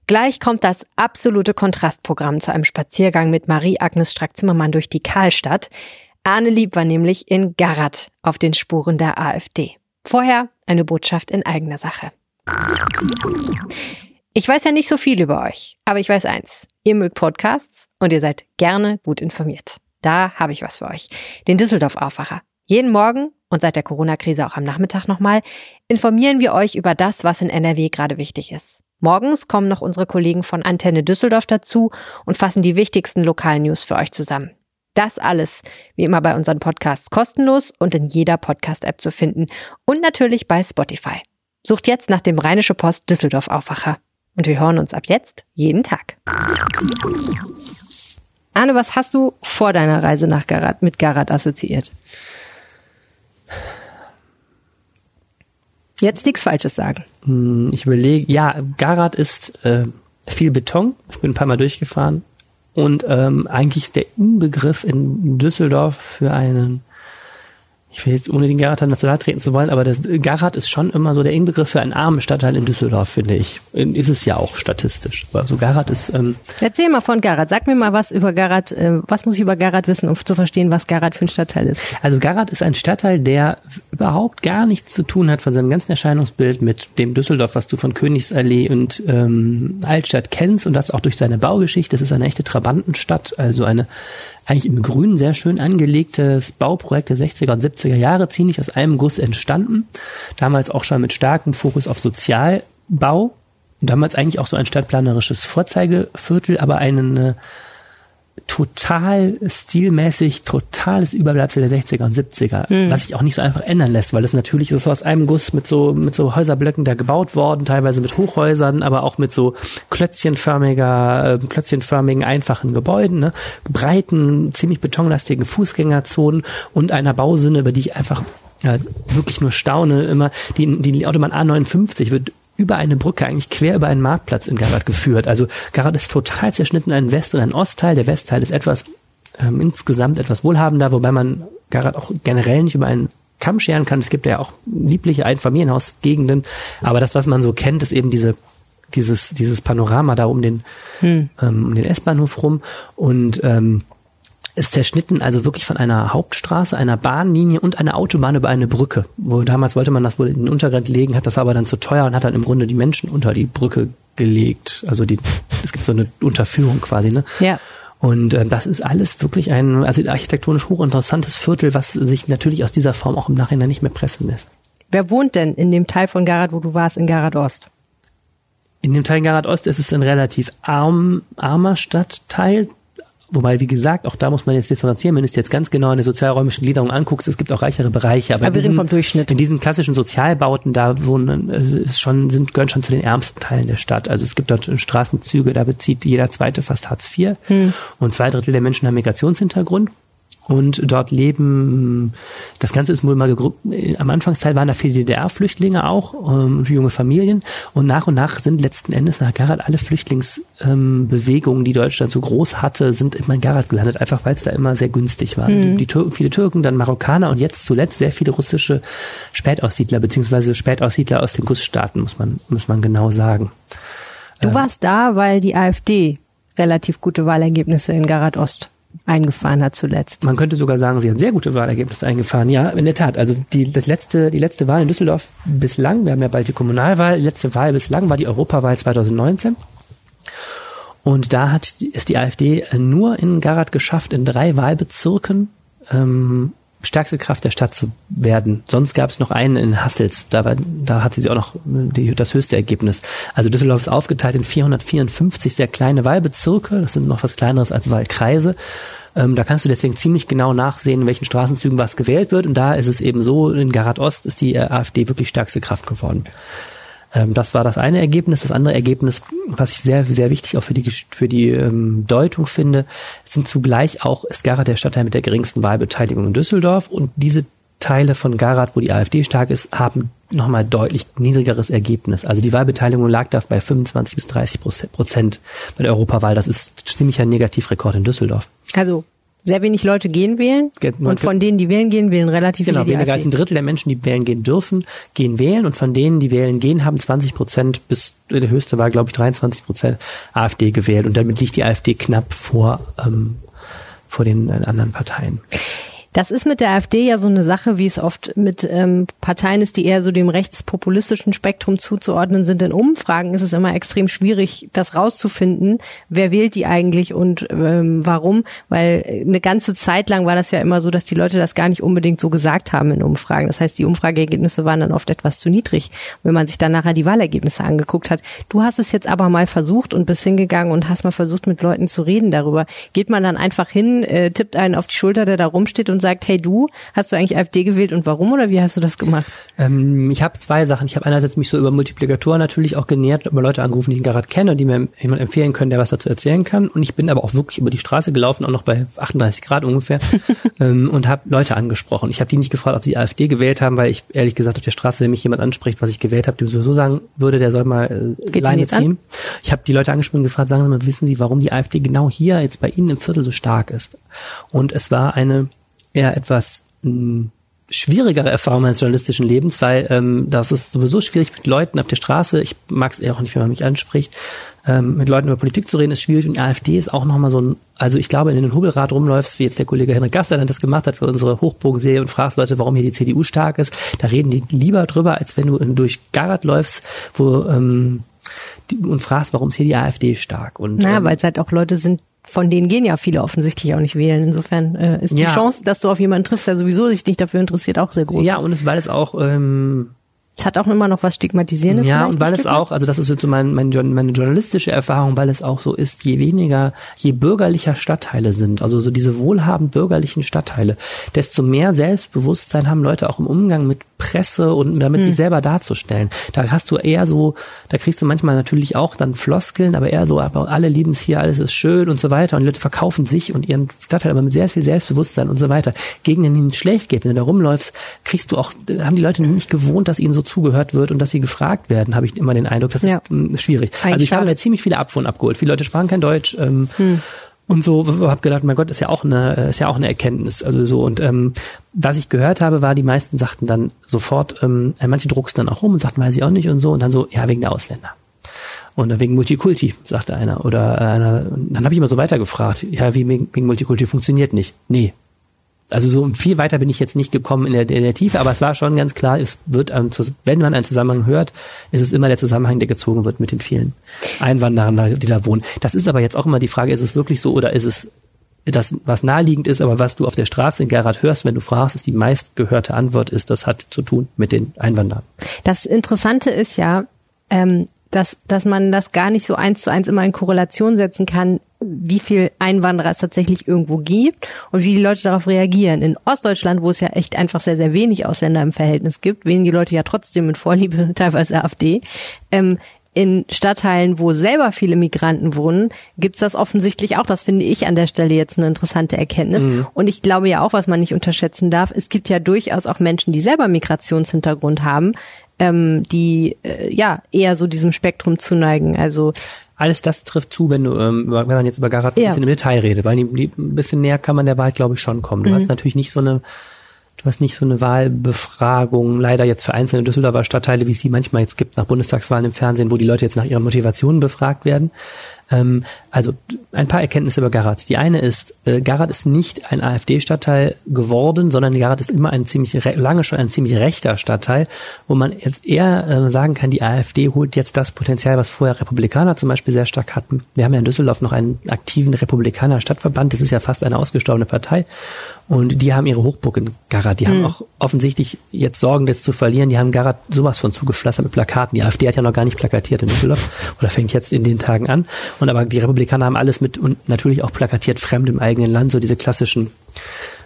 Gleich kommt das absolute Kontrastprogramm zu einem Spaziergang mit Marie-Agnes Strack-Zimmermann durch die Karlstadt. Arne Lieb war nämlich in Garat auf den Spuren der AfD. Vorher eine Botschaft in eigener Sache. Ich weiß ja nicht so viel über euch, aber ich weiß eins. Ihr mögt Podcasts und ihr seid gerne gut informiert. Da habe ich was für euch. Den Düsseldorf-Aufwacher. Jeden Morgen und seit der Corona-Krise auch am Nachmittag nochmal, informieren wir euch über das, was in NRW gerade wichtig ist. Morgens kommen noch unsere Kollegen von Antenne Düsseldorf dazu und fassen die wichtigsten lokalen News für euch zusammen. Das alles, wie immer bei unseren Podcasts, kostenlos und in jeder Podcast-App zu finden und natürlich bei Spotify. Sucht jetzt nach dem Rheinische Post Düsseldorf Aufwacher. Und wir hören uns ab jetzt jeden Tag. Arne, was hast du vor deiner Reise nach Garat mit Garat assoziiert? Jetzt nichts Falsches sagen. Hm, ich überlege, ja, Garat ist äh, viel Beton. Ich bin ein paar Mal durchgefahren. Und ähm, eigentlich der Inbegriff in Düsseldorf für einen ich will jetzt ohne den Garat national treten zu wollen, aber das Garat ist schon immer so der Inbegriff für einen armen Stadtteil in Düsseldorf, finde ich. Ist es ja auch statistisch. Aber so Garat ist. Ähm Erzähl mal von Garat. Sag mir mal was über Garat. Äh, was muss ich über Garat wissen, um zu verstehen, was Garat für ein Stadtteil ist? Also Garat ist ein Stadtteil, der überhaupt gar nichts zu tun hat von seinem ganzen Erscheinungsbild mit dem Düsseldorf, was du von Königsallee und ähm, Altstadt kennst und das auch durch seine Baugeschichte. Es ist eine echte Trabantenstadt, also eine eigentlich im Grünen sehr schön angelegtes Bauprojekt der 60er und 70er Jahre, ziemlich aus einem Guss entstanden. Damals auch schon mit starkem Fokus auf Sozialbau. Damals eigentlich auch so ein stadtplanerisches Vorzeigeviertel, aber eine total stilmäßig, totales Überbleibsel der 60er und 70er, mhm. was sich auch nicht so einfach ändern lässt, weil das natürlich ist so aus einem Guss mit so, mit so Häuserblöcken da gebaut worden, teilweise mit Hochhäusern, aber auch mit so klötzchenförmiger, äh, klötzchenförmigen, einfachen Gebäuden, ne? breiten, ziemlich betonlastigen Fußgängerzonen und einer Bausinne, über die ich einfach ja, wirklich nur staune immer. Die, die Autobahn A59 wird über eine Brücke, eigentlich quer über einen Marktplatz in Garat geführt. Also Garat ist total zerschnitten, ein West- und ein Ostteil. Der Westteil ist etwas ähm, insgesamt etwas wohlhabender, wobei man Garat auch generell nicht über einen Kamm scheren kann. Es gibt ja auch liebliche Einfamilienhausgegenden, aber das, was man so kennt, ist eben diese dieses dieses Panorama da um den hm. ähm, um den S-Bahnhof rum und ähm, ist zerschnitten, also wirklich von einer Hauptstraße, einer Bahnlinie und einer Autobahn über eine Brücke. Wo damals wollte man das wohl in den Untergrund legen, hat das aber dann zu teuer und hat dann im Grunde die Menschen unter die Brücke gelegt. Also die, es gibt so eine Unterführung quasi, ne? Ja. Und äh, das ist alles wirklich ein, also architektonisch hochinteressantes Viertel, was sich natürlich aus dieser Form auch im Nachhinein nicht mehr pressen lässt. Wer wohnt denn in dem Teil von Garat, wo du warst, in Garat Ost? In dem Teil Garat Ost ist es ein relativ arm, armer Stadtteil, Wobei, wie gesagt, auch da muss man jetzt differenzieren. Wenn du es jetzt ganz genau in der sozialräumischen Gliederung anguckst, es gibt auch reichere Bereiche. Aber, aber wir diesen, vom Durchschnitt. In diesen klassischen Sozialbauten, da wohnen, ist schon, sind, gehören schon zu den ärmsten Teilen der Stadt. Also es gibt dort Straßenzüge, da bezieht jeder zweite fast Hartz IV. Hm. Und zwei Drittel der Menschen haben Migrationshintergrund und dort leben, das Ganze ist wohl mal am Anfangsteil waren da viele DDR-Flüchtlinge auch, ähm, junge Familien und nach und nach sind letzten Endes nach Garat alle Flüchtlingsbewegungen, ähm, die Deutschland so groß hatte, sind immer in Garat gelandet, einfach weil es da immer sehr günstig war. Mhm. Die, die Türken, viele Türken, dann Marokkaner und jetzt zuletzt sehr viele russische Spätaussiedler, beziehungsweise Spätaussiedler aus den Gussstaaten, muss man, muss man genau sagen. Du ähm, warst da, weil die AfD relativ gute Wahlergebnisse in Garat Ost eingefahren hat zuletzt. Man könnte sogar sagen, sie hat sehr gute Wahlergebnisse eingefahren. Ja, in der Tat. Also die, das letzte, die letzte Wahl in Düsseldorf bislang, wir haben ja bald die Kommunalwahl, die letzte Wahl bislang war die Europawahl 2019. Und da hat, ist die AfD nur in Garat geschafft, in drei Wahlbezirken ähm, stärkste Kraft der Stadt zu werden. Sonst gab es noch einen in Hassels, da, war, da hatte sie auch noch die, das höchste Ergebnis. Also Düsseldorf ist aufgeteilt in 454 sehr kleine Wahlbezirke, das sind noch was kleineres als Wahlkreise. Ähm, da kannst du deswegen ziemlich genau nachsehen, in welchen Straßenzügen was gewählt wird. Und da ist es eben so, in Garat Ost ist die äh, AfD wirklich stärkste Kraft geworden. Ähm, das war das eine Ergebnis. Das andere Ergebnis, was ich sehr, sehr wichtig auch für die, für die ähm, Deutung finde, sind zugleich auch, ist Garat der Stadtteil mit der geringsten Wahlbeteiligung in Düsseldorf. Und diese Teile von Garat, wo die AfD stark ist, haben nochmal deutlich niedrigeres Ergebnis. Also die Wahlbeteiligung lag da bei 25 bis 30 Prozent bei der Europawahl. Das ist ziemlicher Negativrekord in Düsseldorf. Also sehr wenig Leute gehen wählen. Und von denen, die wählen gehen, wählen relativ genau, viele weniger als ein Drittel der Menschen, die wählen gehen dürfen, gehen wählen. Und von denen, die wählen gehen, haben 20 Prozent bis der höchste war, glaube ich, 23 Prozent AfD gewählt. Und damit liegt die AfD knapp vor ähm, vor den äh, anderen Parteien. Das ist mit der AfD ja so eine Sache, wie es oft mit ähm, Parteien ist, die eher so dem rechtspopulistischen Spektrum zuzuordnen sind. In Umfragen ist es immer extrem schwierig, das rauszufinden, wer wählt die eigentlich und ähm, warum. Weil eine ganze Zeit lang war das ja immer so, dass die Leute das gar nicht unbedingt so gesagt haben in Umfragen. Das heißt, die Umfrageergebnisse waren dann oft etwas zu niedrig. wenn man sich dann nachher die Wahlergebnisse angeguckt hat, du hast es jetzt aber mal versucht und bist hingegangen und hast mal versucht, mit Leuten zu reden darüber. Geht man dann einfach hin, äh, tippt einen auf die Schulter, der da rumsteht und sagt, hey du, hast du eigentlich AfD gewählt und warum oder wie hast du das gemacht? Ähm, ich habe zwei Sachen. Ich habe einerseits mich so über Multiplikatoren natürlich auch genährt, über Leute angerufen, die ich gerade kenne und die mir jemand empfehlen können, der was dazu erzählen kann. Und ich bin aber auch wirklich über die Straße gelaufen, auch noch bei 38 Grad ungefähr, ähm, und habe Leute angesprochen. Ich habe die nicht gefragt, ob sie AfD gewählt haben, weil ich ehrlich gesagt auf der Straße, wenn mich jemand anspricht, was ich gewählt habe, dem sowieso sagen würde, der soll mal äh, Leine ziehen. An? Ich habe die Leute angesprochen und gefragt, sagen Sie mal, wissen Sie, warum die AfD genau hier jetzt bei Ihnen im Viertel so stark ist? Und es war eine eher etwas mh, hm, schwierigere Erfahrung meines journalistischen Lebens, weil ähm, das ist sowieso schwierig mit Leuten auf der Straße. Ich mag es eher auch nicht, wenn man mich anspricht. Ähm, mit Leuten über Politik zu reden ist schwierig und die AfD ist auch nochmal so ein, also ich glaube, in den Hubelrad rumläufst, wie jetzt der Kollege Henrik Gaster das gemacht hat für unsere Hochbogenserie und fragst Leute, warum hier die CDU stark ist, da reden die lieber drüber, als wenn du durch Garat läufst, wo ähm, die, und fragst, warum ist hier die AfD stark. Und, naja, ähm, weil es halt auch Leute sind, von denen gehen ja viele offensichtlich auch nicht wählen. Insofern äh, ist die ja. Chance, dass du auf jemanden triffst, der sowieso sich nicht dafür interessiert, auch sehr groß. Ja, und es, weil es auch ähm, es hat auch immer noch was Stigmatisierendes. Ja, und weil es auch, also das ist jetzt so mein, mein, meine journalistische Erfahrung, weil es auch so ist, je weniger, je bürgerlicher Stadtteile sind, also so diese wohlhabend bürgerlichen Stadtteile, desto mehr Selbstbewusstsein haben Leute auch im Umgang mit Presse und damit hm. sich selber darzustellen. Da hast du eher so, da kriegst du manchmal natürlich auch dann Floskeln, aber eher so, aber alle lieben es hier, alles ist schön und so weiter. Und die Leute verkaufen sich und ihren Stadtteil aber mit sehr viel Selbstbewusstsein und so weiter. Gegen den es schlecht geht, wenn du da rumläufst, kriegst du auch, haben die Leute nicht gewohnt, dass ihnen so zugehört wird und dass sie gefragt werden, habe ich immer den Eindruck. Das ja. ist mh, schwierig. Eigentlich also ich habe mir ziemlich viele Abfuhren abgeholt. Viele Leute sprachen kein Deutsch. Ähm, hm und so habe gedacht, mein Gott, ist ja auch eine ist ja auch eine Erkenntnis, also so und ähm, was ich gehört habe, war die meisten sagten dann sofort, ähm, manche drucksten dann auch rum und sagten, weiß ich auch nicht und so und dann so, ja wegen der Ausländer und wegen Multikulti sagte einer oder äh, einer, dann habe ich immer so weitergefragt, ja wie wegen Multikulti funktioniert nicht, nee, also so viel weiter bin ich jetzt nicht gekommen in der, in der Tiefe, aber es war schon ganz klar, es wird, wenn man einen Zusammenhang hört, ist es immer der Zusammenhang, der gezogen wird mit den vielen Einwanderern, die da wohnen. Das ist aber jetzt auch immer die Frage, ist es wirklich so oder ist es das, was naheliegend ist, aber was du auf der Straße in Gerhard hörst, wenn du fragst, ist die meistgehörte Antwort ist, das hat zu tun mit den Einwanderern. Das Interessante ist ja, ähm, dass, dass man das gar nicht so eins zu eins immer in Korrelation setzen kann, wie viel Einwanderer es tatsächlich irgendwo gibt und wie die Leute darauf reagieren. In Ostdeutschland, wo es ja echt einfach sehr, sehr wenig Ausländer im Verhältnis gibt, wählen die Leute ja trotzdem mit Vorliebe teilweise AfD. Ähm, in Stadtteilen, wo selber viele Migranten wohnen, gibt's das offensichtlich auch. Das finde ich an der Stelle jetzt eine interessante Erkenntnis. Mhm. Und ich glaube ja auch, was man nicht unterschätzen darf, es gibt ja durchaus auch Menschen, die selber Migrationshintergrund haben, ähm, die äh, ja eher so diesem Spektrum zuneigen. Also alles das trifft zu, wenn du, ähm, wenn man jetzt über Garat ein bisschen im Detail redet, weil die, die, ein bisschen näher kann man der Wahl, glaube ich, schon kommen. Du mhm. hast natürlich nicht so eine, du hast nicht so eine Wahlbefragung, leider jetzt für einzelne Düsseldorfer Stadtteile, wie es sie manchmal jetzt gibt nach Bundestagswahlen im Fernsehen, wo die Leute jetzt nach ihren Motivationen befragt werden. Ähm, also ein paar Erkenntnisse über Garat. Die eine ist, äh, Garat ist nicht ein AfD-Stadtteil geworden, sondern Garat ist immer ein ziemlich lange schon ein ziemlich rechter Stadtteil, wo man jetzt eher äh, sagen kann, die AfD holt jetzt das Potenzial, was vorher Republikaner zum Beispiel sehr stark hatten. Wir haben ja in Düsseldorf noch einen aktiven Republikaner-Stadtverband. Das ist ja fast eine ausgestorbene Partei. Und die haben ihre Hochburg in Garat. Die mhm. haben hm. auch offensichtlich jetzt Sorgen, das zu verlieren. Die haben Garat sowas von zugepflastert mit Plakaten. Die AfD hat ja noch gar nicht plakatiert in Düsseldorf oder fängt jetzt in den Tagen an. Und aber die Republikaner haben alles mit und natürlich auch plakatiert fremd im eigenen Land, so diese klassischen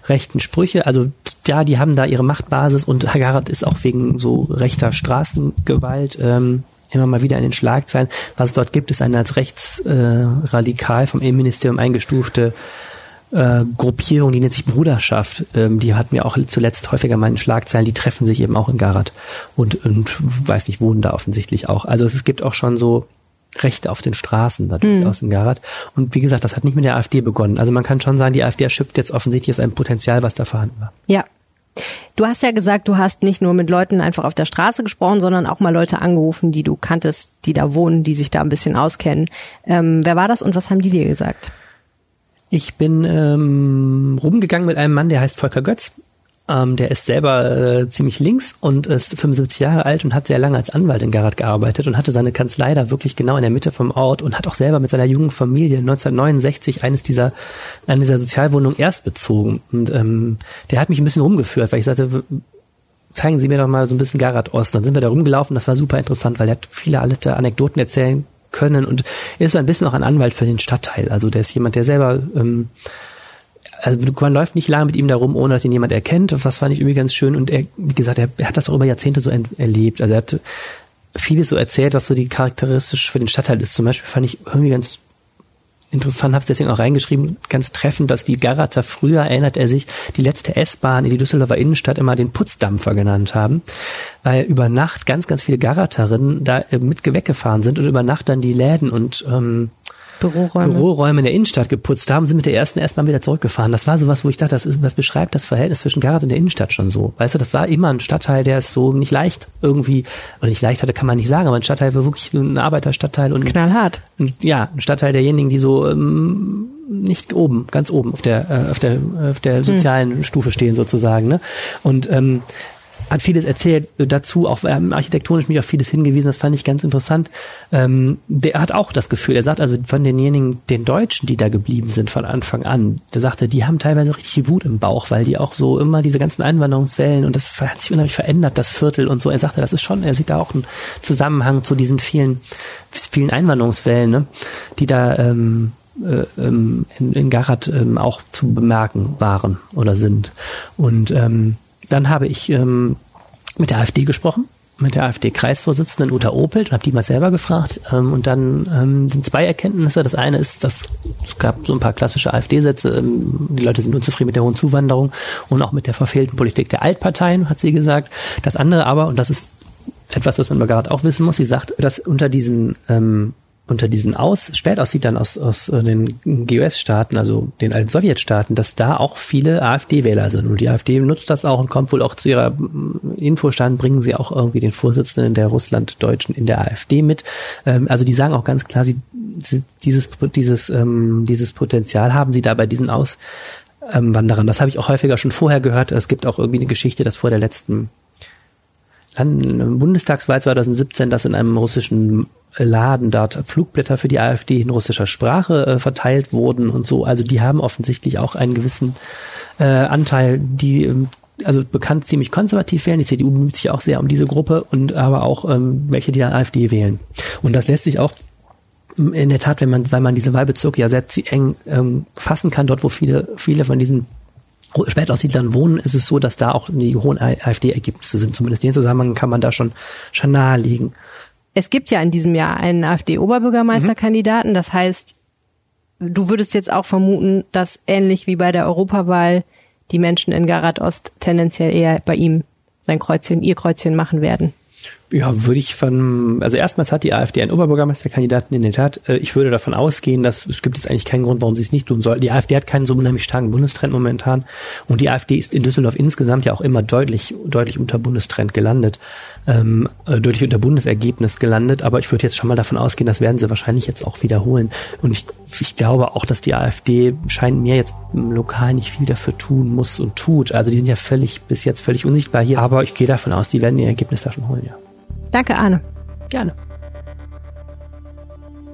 rechten Sprüche. Also ja, die haben da ihre Machtbasis und Garat ist auch wegen so rechter Straßengewalt ähm, immer mal wieder in den Schlagzeilen. Was es dort gibt, ist eine als rechtsradikal äh, vom Innenministerium eingestufte äh, Gruppierung, die nennt sich Bruderschaft. Ähm, die hatten wir auch zuletzt häufiger mal in Schlagzeilen. Die treffen sich eben auch in Garat und, und weiß nicht, wohnen da offensichtlich auch. Also es gibt auch schon so Rechte auf den Straßen da durchaus mhm. in Garat. Und wie gesagt, das hat nicht mit der AfD begonnen. Also man kann schon sagen, die AfD erschöpft jetzt offensichtlich aus einem Potenzial, was da vorhanden war. Ja. Du hast ja gesagt, du hast nicht nur mit Leuten einfach auf der Straße gesprochen, sondern auch mal Leute angerufen, die du kanntest, die da wohnen, die sich da ein bisschen auskennen. Ähm, wer war das und was haben die dir gesagt? Ich bin ähm, rumgegangen mit einem Mann, der heißt Volker Götz. Ähm, der ist selber äh, ziemlich links und ist 75 Jahre alt und hat sehr lange als Anwalt in Garat gearbeitet und hatte seine Kanzlei da wirklich genau in der Mitte vom Ort und hat auch selber mit seiner jungen Familie 1969 eines dieser, eine dieser Sozialwohnungen erst bezogen. Und ähm, der hat mich ein bisschen rumgeführt, weil ich sagte, zeigen Sie mir doch mal so ein bisschen Garat Ost. Dann sind wir da rumgelaufen, das war super interessant, weil er hat viele alte Anekdoten erzählen können und ist so ein bisschen auch ein Anwalt für den Stadtteil. Also der ist jemand, der selber, ähm, also man läuft nicht lange mit ihm darum, ohne dass ihn jemand erkennt. Was fand ich irgendwie ganz schön. Und er, wie gesagt, er, er hat das auch über Jahrzehnte so erlebt. Also er hat vieles so erzählt, was so die charakteristisch für den Stadtteil ist. Zum Beispiel fand ich irgendwie ganz interessant, habe es deswegen auch reingeschrieben, ganz treffend, dass die Garater früher, erinnert er sich, die letzte S-Bahn in die Düsseldorfer Innenstadt immer den Putzdampfer genannt haben, weil über Nacht ganz, ganz viele Garaterinnen da äh, mit weggefahren sind und über Nacht dann die Läden und ähm, Büroräume. Büroräume in der Innenstadt geputzt haben, sind mit der ersten S-Bahn wieder zurückgefahren. Das war sowas, wo ich dachte, das ist, was beschreibt das Verhältnis zwischen Garat und der Innenstadt schon so. Weißt du, das war immer ein Stadtteil, der es so nicht leicht irgendwie, oder nicht leicht hatte, kann man nicht sagen, aber ein Stadtteil war wirklich ein Arbeiterstadtteil und knallhart. Ein, ja, ein Stadtteil derjenigen, die so ähm, nicht oben, ganz oben auf der äh, auf der auf der hm. sozialen hm. Stufe stehen sozusagen. Ne? Und ähm, hat vieles erzählt dazu, auch ähm, architektonisch mich auf vieles hingewiesen, das fand ich ganz interessant. Ähm, der hat auch das Gefühl, er sagt also von denjenigen, den Deutschen, die da geblieben sind von Anfang an, der sagte, die haben teilweise richtig Wut im Bauch, weil die auch so immer diese ganzen Einwanderungswellen und das hat sich unheimlich verändert, das Viertel und so. Er sagte, das ist schon, er sieht da auch einen Zusammenhang zu diesen vielen, vielen Einwanderungswellen, ne, die da ähm, äh, ähm, in, in Garat ähm, auch zu bemerken waren oder sind. Und ähm, dann habe ich ähm, mit der AfD gesprochen, mit der AfD-Kreisvorsitzenden Uta Opelt und habe die mal selber gefragt. Ähm, und dann ähm, sind zwei Erkenntnisse. Das eine ist, dass es gab so ein paar klassische AfD-Sätze. Ähm, die Leute sind unzufrieden mit der hohen Zuwanderung und auch mit der verfehlten Politik der Altparteien, hat sie gesagt. Das andere aber, und das ist etwas, was man gerade auch wissen muss, sie sagt, dass unter diesen ähm, unter diesen aus, Spätaussiedlern aus, aus äh, den GUS-Staaten, also den alten Sowjetstaaten, dass da auch viele AfD-Wähler sind. Und die AfD nutzt das auch und kommt wohl auch zu ihrer äh, Infostand, bringen sie auch irgendwie den Vorsitzenden der Russlanddeutschen in der AfD mit. Ähm, also die sagen auch ganz klar, sie, dieses, dieses, ähm, dieses Potenzial haben sie da bei diesen Auswanderern. Das habe ich auch häufiger schon vorher gehört. Es gibt auch irgendwie eine Geschichte, dass vor der letzten Bundestagswahl 2017, dass in einem russischen Laden dort Flugblätter für die AfD in russischer Sprache äh, verteilt wurden und so. Also die haben offensichtlich auch einen gewissen äh, Anteil, die ähm, also bekannt ziemlich konservativ wählen. Die CDU bemüht sich auch sehr um diese Gruppe und aber auch ähm, welche, die AfD wählen. Und das lässt sich auch ähm, in der Tat, wenn man, weil man diese Wahlbezirke ja sehr eng ähm, fassen kann, dort wo viele, viele von diesen Spätaussiedlern wohnen, ist es so, dass da auch die hohen AfD-Ergebnisse sind. Zumindest den Zusammenhang kann man da schon, schon nahelegen. Es gibt ja in diesem Jahr einen AfD-Oberbürgermeisterkandidaten. Das heißt, du würdest jetzt auch vermuten, dass ähnlich wie bei der Europawahl die Menschen in Garat Ost tendenziell eher bei ihm sein Kreuzchen, ihr Kreuzchen machen werden. Ja, würde ich von, also erstmals hat die AfD einen Oberbürgermeisterkandidaten in der Tat. Äh, ich würde davon ausgehen, dass es gibt jetzt eigentlich keinen Grund, warum sie es nicht tun soll. Die AfD hat keinen so unheimlich starken Bundestrend momentan und die AfD ist in Düsseldorf insgesamt ja auch immer deutlich, deutlich unter Bundestrend gelandet, ähm, äh, deutlich unter Bundesergebnis gelandet. Aber ich würde jetzt schon mal davon ausgehen, das werden sie wahrscheinlich jetzt auch wiederholen. Und ich, ich glaube auch, dass die AfD scheint mir jetzt lokal nicht viel dafür tun muss und tut. Also die sind ja völlig bis jetzt völlig unsichtbar hier. Aber ich gehe davon aus, die werden ihr Ergebnis da schon holen, ja. Danke, Arne. Gerne.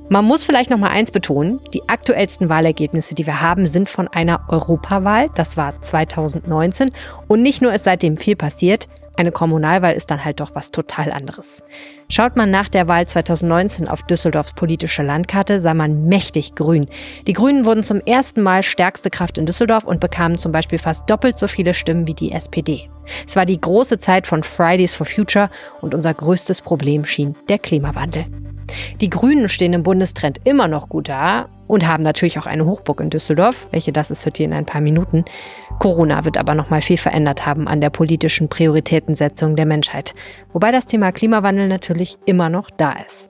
Man muss vielleicht noch mal eins betonen: Die aktuellsten Wahlergebnisse, die wir haben, sind von einer Europawahl. Das war 2019. Und nicht nur ist seitdem viel passiert. Eine Kommunalwahl ist dann halt doch was total anderes. Schaut man nach der Wahl 2019 auf Düsseldorfs politische Landkarte, sah man mächtig grün. Die Grünen wurden zum ersten Mal stärkste Kraft in Düsseldorf und bekamen zum Beispiel fast doppelt so viele Stimmen wie die SPD. Es war die große Zeit von Fridays for Future und unser größtes Problem schien der Klimawandel. Die Grünen stehen im Bundestrend immer noch gut da und haben natürlich auch eine Hochburg in Düsseldorf. Welche das ist, hört ihr in ein paar Minuten. Corona wird aber noch mal viel verändert haben an der politischen Prioritätensetzung der Menschheit. Wobei das Thema Klimawandel natürlich immer noch da ist.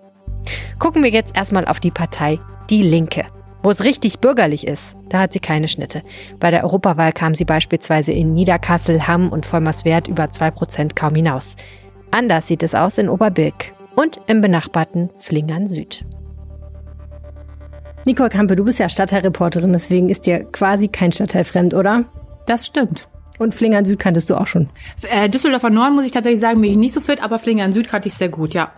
Gucken wir jetzt erstmal auf die Partei Die Linke. Wo es richtig bürgerlich ist, da hat sie keine Schnitte. Bei der Europawahl kam sie beispielsweise in Niederkassel, Hamm und Vollmerswerth über 2% kaum hinaus. Anders sieht es aus in Oberbilk und im benachbarten Flingern Süd. Nicole Kampe, du bist ja Stadtteilreporterin, deswegen ist dir quasi kein Stadtteil fremd, oder? Das stimmt. Und Flingern Süd kanntest du auch schon. Äh, Düsseldorfer Norden muss ich tatsächlich sagen, bin ich nicht so fit, aber Flingern Süd kannte ich sehr gut, ja.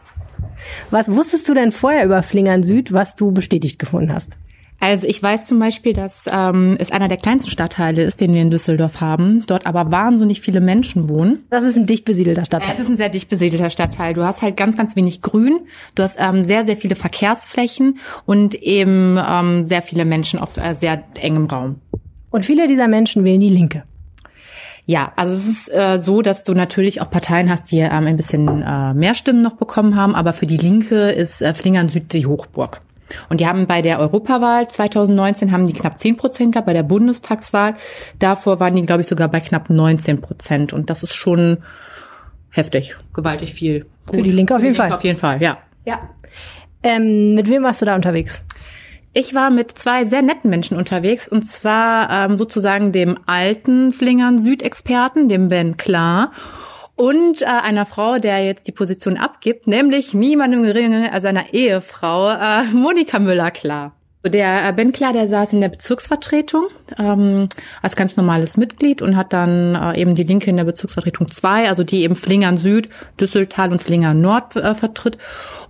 Was wusstest du denn vorher über Flingern Süd, was du bestätigt gefunden hast? Also ich weiß zum Beispiel, dass ähm, es einer der kleinsten Stadtteile ist, den wir in Düsseldorf haben, dort aber wahnsinnig viele Menschen wohnen. Das ist ein dicht besiedelter Stadtteil. Es ist ein sehr dicht besiedelter Stadtteil. Du hast halt ganz, ganz wenig Grün, du hast ähm, sehr, sehr viele Verkehrsflächen und eben ähm, sehr viele Menschen auf äh, sehr engem Raum. Und viele dieser Menschen wählen die Linke. Ja, also es ist äh, so, dass du natürlich auch Parteien hast, die ähm, ein bisschen äh, mehr Stimmen noch bekommen haben, aber für die Linke ist äh, Flingern Süd die Hochburg. Und die haben bei der Europawahl 2019 haben die knapp 10 Prozent gehabt, bei der Bundestagswahl. Davor waren die, glaube ich, sogar bei knapp 19 Prozent. Und das ist schon heftig, gewaltig viel. Gut. Für die Linke auf jeden Fall. Auf jeden Fall, ja. Ja. Ähm, mit wem warst du da unterwegs? Ich war mit zwei sehr netten Menschen unterwegs und zwar ähm, sozusagen dem alten Flingern Südexperten, dem Ben Klar und äh, einer Frau, der jetzt die Position abgibt, nämlich niemandem geringeren als seiner Ehefrau äh, Monika Müller-Klar. Der äh, Ben Klar, der saß in der Bezirksvertretung ähm, als ganz normales Mitglied und hat dann äh, eben die Linke in der Bezirksvertretung 2, also die eben Flingern Süd, Düsseltal und Flingern Nord äh, vertritt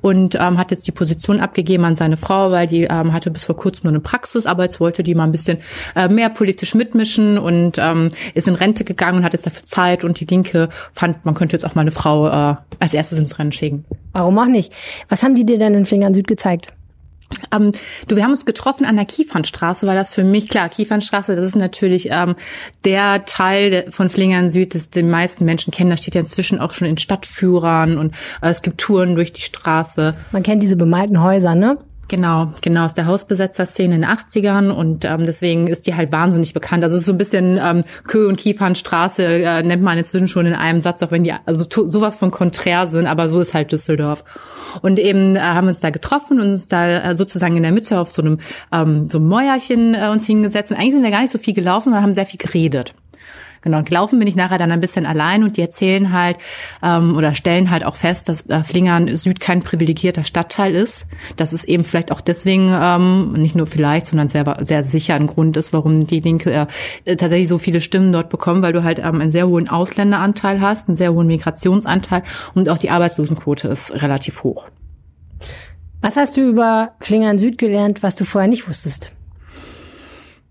und ähm, hat jetzt die Position abgegeben an seine Frau, weil die ähm, hatte bis vor kurzem nur eine Praxis, aber jetzt wollte die mal ein bisschen äh, mehr politisch mitmischen und ähm, ist in Rente gegangen und hat jetzt dafür Zeit und die Linke fand, man könnte jetzt auch mal eine Frau äh, als erstes ins Rennen schicken. Warum auch nicht? Was haben die dir denn in Flingern Süd gezeigt? Ähm, du, wir haben uns getroffen an der Kiefernstraße, weil das für mich, klar, Kiefernstraße, das ist natürlich ähm, der Teil von Flingern Süd, das die meisten Menschen kennen. Da steht ja inzwischen auch schon in Stadtführern und äh, es gibt Touren durch die Straße. Man kennt diese bemalten Häuser, ne? Genau, genau aus der Hausbesetzer-Szene in den 80ern und ähm, deswegen ist die halt wahnsinnig bekannt. Also es ist so ein bisschen ähm, Kö und Kiefernstraße äh, nennt man inzwischen schon in einem Satz, auch wenn die also sowas von konträr sind, aber so ist halt Düsseldorf. Und eben äh, haben wir uns da getroffen und uns da äh, sozusagen in der Mitte auf so einem ähm, so einem Mäuerchen äh, uns hingesetzt und eigentlich sind wir gar nicht so viel gelaufen, sondern haben sehr viel geredet. Genau, und laufen bin ich nachher dann ein bisschen allein und die erzählen halt ähm, oder stellen halt auch fest, dass äh, Flingern Süd kein privilegierter Stadtteil ist. Dass es eben vielleicht auch deswegen, ähm, nicht nur vielleicht, sondern sehr, sehr sicher ein Grund ist, warum die Linke äh, tatsächlich so viele Stimmen dort bekommen, weil du halt ähm, einen sehr hohen Ausländeranteil hast, einen sehr hohen Migrationsanteil und auch die Arbeitslosenquote ist relativ hoch. Was hast du über Flingern Süd gelernt, was du vorher nicht wusstest?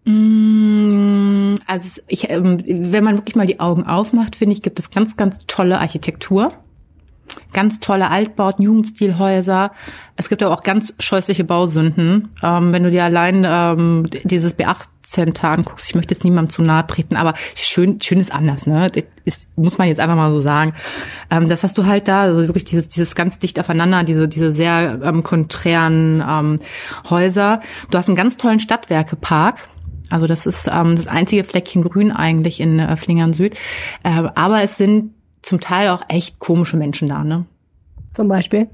Mm, also ich, ähm, wenn man wirklich mal die Augen aufmacht, finde ich, gibt es ganz, ganz tolle Architektur. Ganz tolle Altbauten, Jugendstilhäuser. Es gibt aber auch ganz scheußliche Bausünden. Ähm, wenn du dir allein ähm, dieses B18 anguckst, ich möchte jetzt niemandem zu nahe treten, aber schön, schön ist anders, ne? Das ist, muss man jetzt einfach mal so sagen. Ähm, das hast du halt da, also wirklich dieses, dieses ganz dicht aufeinander, diese, diese sehr ähm, konträren ähm, Häuser. Du hast einen ganz tollen Stadtwerkepark also das ist ähm, das einzige Fleckchen Grün eigentlich in äh, Flingern Süd. Äh, aber es sind zum Teil auch echt komische Menschen da, ne? Zum Beispiel?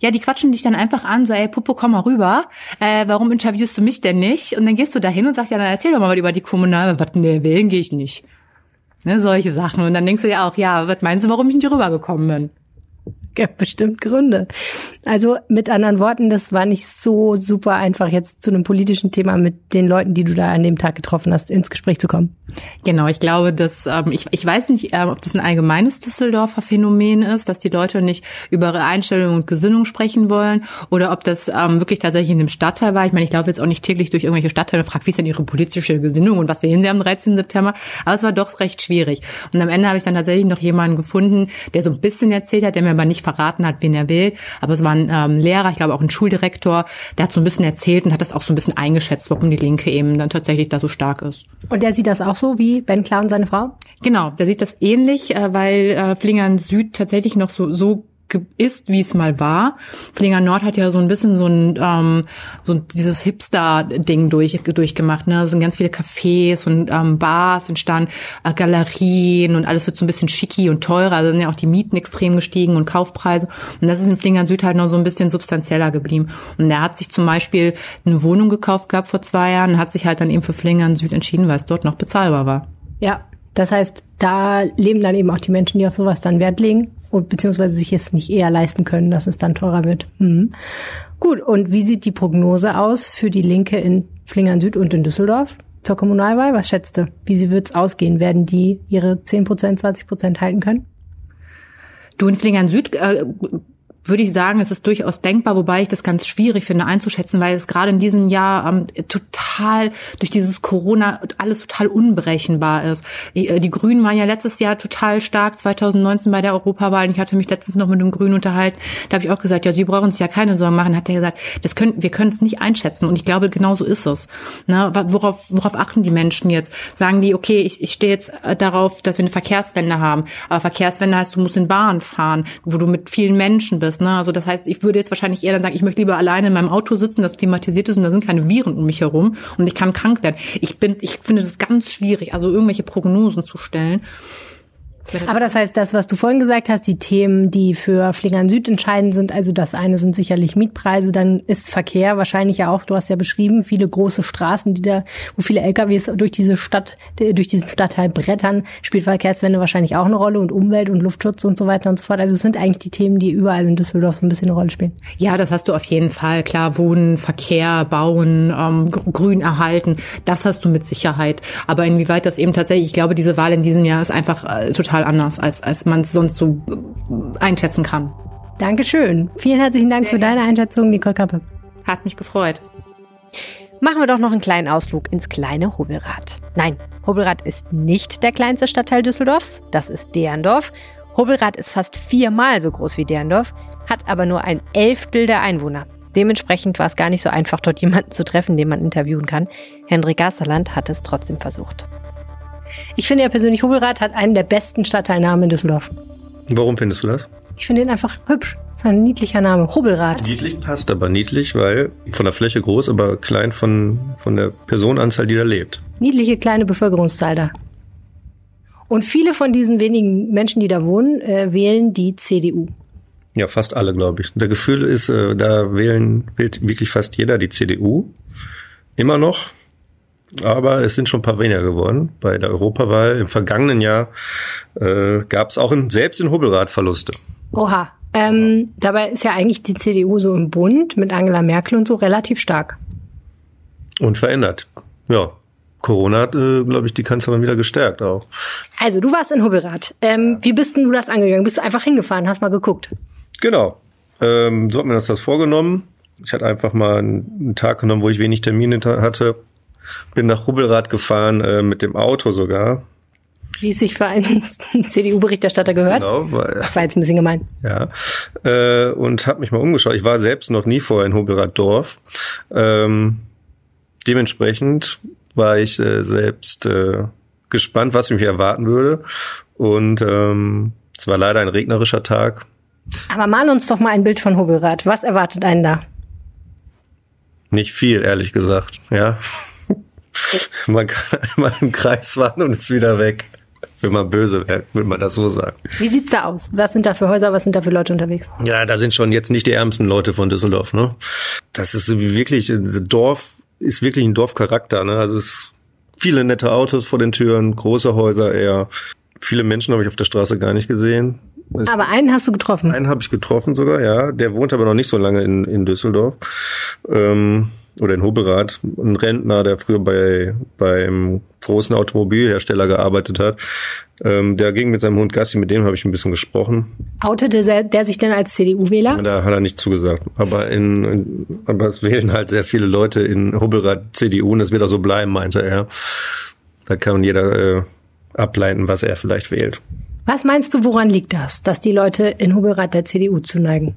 Ja, die quatschen dich dann einfach an, so, ey, Puppe, komm mal rüber. Äh, warum interviewst du mich denn nicht? Und dann gehst du da hin und sagst, ja, dann erzähl doch mal was über die Kommunale. Was, nee, wählen gehe ich nicht. Ne, solche Sachen. Und dann denkst du dir auch, ja, was meinst du, warum ich nicht rübergekommen bin? gibt bestimmt Gründe. Also mit anderen Worten, das war nicht so super einfach, jetzt zu einem politischen Thema mit den Leuten, die du da an dem Tag getroffen hast, ins Gespräch zu kommen. Genau, ich glaube, dass ähm, ich, ich weiß nicht, ähm, ob das ein allgemeines Düsseldorfer Phänomen ist, dass die Leute nicht über ihre Einstellung und Gesinnung sprechen wollen oder ob das ähm, wirklich tatsächlich in dem Stadtteil war. Ich meine, ich laufe jetzt auch nicht täglich durch irgendwelche Stadtteile und frage, wie ist denn ihre politische Gesinnung und was sehen sie am 13. September. Aber es war doch recht schwierig. Und am Ende habe ich dann tatsächlich noch jemanden gefunden, der so ein bisschen erzählt hat, der mir aber nicht verraten hat, wen er will. Aber es war ein ähm, Lehrer, ich glaube auch ein Schuldirektor, der hat so ein bisschen erzählt und hat das auch so ein bisschen eingeschätzt, warum die Linke eben dann tatsächlich da so stark ist. Und der sieht das auch so wie Ben Klar und seine Frau? Genau, der sieht das ähnlich, äh, weil äh, Flingern Süd tatsächlich noch so, so ist, wie es mal war. Flinger Nord hat ja so ein bisschen so ein ähm, so dieses Hipster-Ding durch, durchgemacht. Ne? Es sind ganz viele Cafés und ähm, Bars entstanden, äh, Galerien und alles wird so ein bisschen schicki und teurer. Da sind ja auch die Mieten extrem gestiegen und Kaufpreise. Und das ist in Flingern Süd halt noch so ein bisschen substanzieller geblieben. Und er hat sich zum Beispiel eine Wohnung gekauft gehabt vor zwei Jahren, hat sich halt dann eben für Flingern Süd entschieden, weil es dort noch bezahlbar war. Ja, das heißt, da leben dann eben auch die Menschen, die auf sowas dann Wert legen und beziehungsweise sich es nicht eher leisten können, dass es dann teurer wird. Mhm. Gut, und wie sieht die Prognose aus für die Linke in Flingern Süd und in Düsseldorf zur Kommunalwahl? Was schätzt du? Wie wird es ausgehen? Werden die ihre 10 Prozent, 20 Prozent halten können? Du in Flingern Süd äh, würde ich sagen, es ist durchaus denkbar, wobei ich das ganz schwierig finde einzuschätzen, weil es gerade in diesem Jahr ähm, total durch dieses Corona alles total unberechenbar ist. Die, äh, die, Grünen waren ja letztes Jahr total stark, 2019 bei der Europawahl. Ich hatte mich letztens noch mit einem Grünen unterhalten. Da habe ich auch gesagt, ja, Sie brauchen sich ja keine Sorgen machen. Hat er gesagt, das können, wir können es nicht einschätzen. Und ich glaube, genau so ist es. Ne? Worauf, worauf achten die Menschen jetzt? Sagen die, okay, ich, ich stehe jetzt äh, darauf, dass wir eine Verkehrswende haben. Aber Verkehrswende heißt, du musst in Bahn fahren, wo du mit vielen Menschen bist ist. Ne? Also das heißt, ich würde jetzt wahrscheinlich eher dann sagen, ich möchte lieber alleine in meinem Auto sitzen, das klimatisiert ist und da sind keine Viren um mich herum und ich kann krank werden. Ich bin, ich finde das ganz schwierig, also irgendwelche Prognosen zu stellen. Aber das heißt, das, was du vorhin gesagt hast, die Themen, die für Flingern Süd entscheidend sind, also das eine sind sicherlich Mietpreise, dann ist Verkehr wahrscheinlich ja auch, du hast ja beschrieben, viele große Straßen, die da, wo viele LKWs durch diese Stadt, durch diesen Stadtteil brettern, spielt Verkehrswende wahrscheinlich auch eine Rolle und Umwelt und Luftschutz und so weiter und so fort. Also es sind eigentlich die Themen, die überall in Düsseldorf so ein bisschen eine Rolle spielen. Ja, das hast du auf jeden Fall. Klar, Wohnen, Verkehr, Bauen, ähm, Grün erhalten, das hast du mit Sicherheit. Aber inwieweit das eben tatsächlich, ich glaube, diese Wahl in diesem Jahr ist einfach äh, total total anders, als, als man es sonst so einschätzen kann. Dankeschön. Vielen herzlichen Dank Sehr für deine Einschätzung, Nicole Kappe. Hat mich gefreut. Machen wir doch noch einen kleinen Ausflug ins kleine Hobelrad. Nein, Hobelrad ist nicht der kleinste Stadtteil Düsseldorfs, das ist Derendorf. Hobelrad ist fast viermal so groß wie Derendorf, hat aber nur ein Elftel der Einwohner. Dementsprechend war es gar nicht so einfach, dort jemanden zu treffen, den man interviewen kann. Hendrik Gasterland hat es trotzdem versucht. Ich finde ja persönlich, Hobelrad hat einen der besten Stadtteilnamen in Düsseldorf. Warum findest du das? Ich finde ihn einfach hübsch. Das ist ein niedlicher Name. Hobelrad. Niedlich passt aber niedlich, weil von der Fläche groß, aber klein von, von der Personenanzahl, die da lebt. Niedliche kleine Bevölkerungszahl da. Und viele von diesen wenigen Menschen, die da wohnen, äh, wählen die CDU. Ja, fast alle, glaube ich. Der Gefühl ist, äh, da wählen, wählt wirklich fast jeder die CDU. Immer noch aber es sind schon ein paar weniger geworden. Bei der Europawahl im vergangenen Jahr äh, gab es auch in, selbst in Hubbelrad Verluste. Oha. Ähm, dabei ist ja eigentlich die CDU so im Bund mit Angela Merkel und so relativ stark. Unverändert. Ja. Corona hat, äh, glaube ich, die Kanzlerin wieder gestärkt auch. Also, du warst in Hubbelrad. Ähm, wie bist denn du das angegangen? Bist du einfach hingefahren, hast mal geguckt? Genau. Ähm, so hat mir das das vorgenommen. Ich hatte einfach mal einen Tag genommen, wo ich wenig Termine hatte, bin nach Hubbelrad gefahren, äh, mit dem Auto sogar. Wie es sich für einen CDU-Berichterstatter gehört. Genau, weil, das war jetzt ein bisschen gemein. Ja. Äh, und habe mich mal umgeschaut. Ich war selbst noch nie vorher in Hubbelrad Dorf. Ähm, dementsprechend war ich äh, selbst äh, gespannt, was mich erwarten würde. Und ähm, es war leider ein regnerischer Tag. Aber mal uns doch mal ein Bild von Hubbelrad. Was erwartet einen da? Nicht viel, ehrlich gesagt, ja. Man kann einmal im Kreis fahren und ist wieder weg. wenn man böse wäre, würde man das so sagen. Wie sieht's da aus? Was sind da für Häuser, was sind da für Leute unterwegs? Ja, da sind schon jetzt nicht die ärmsten Leute von Düsseldorf, ne? Das ist wirklich, ein Dorf ist wirklich ein Dorfcharakter, ne? Also es viele nette Autos vor den Türen, große Häuser eher. Viele Menschen habe ich auf der Straße gar nicht gesehen. Es Aber einen hast du getroffen. einen habe ich getroffen sogar, ja. Der wohnt aber noch nicht so lange in, in Düsseldorf. Ähm, oder in Hoberath. Ein Rentner, der früher bei beim großen Automobilhersteller gearbeitet hat. Ähm, der ging mit seinem Hund Gassi, mit dem habe ich ein bisschen gesprochen. Outete der, sich denn als CDU-Wähler? Da hat er nicht zugesagt. Aber in, in aber es wählen halt sehr viele Leute in Hoberath CDU und es wird auch so bleiben, meinte er. Da kann jeder äh, ableiten, was er vielleicht wählt. Was meinst du, woran liegt das, dass die Leute in Hubelrath der CDU zuneigen?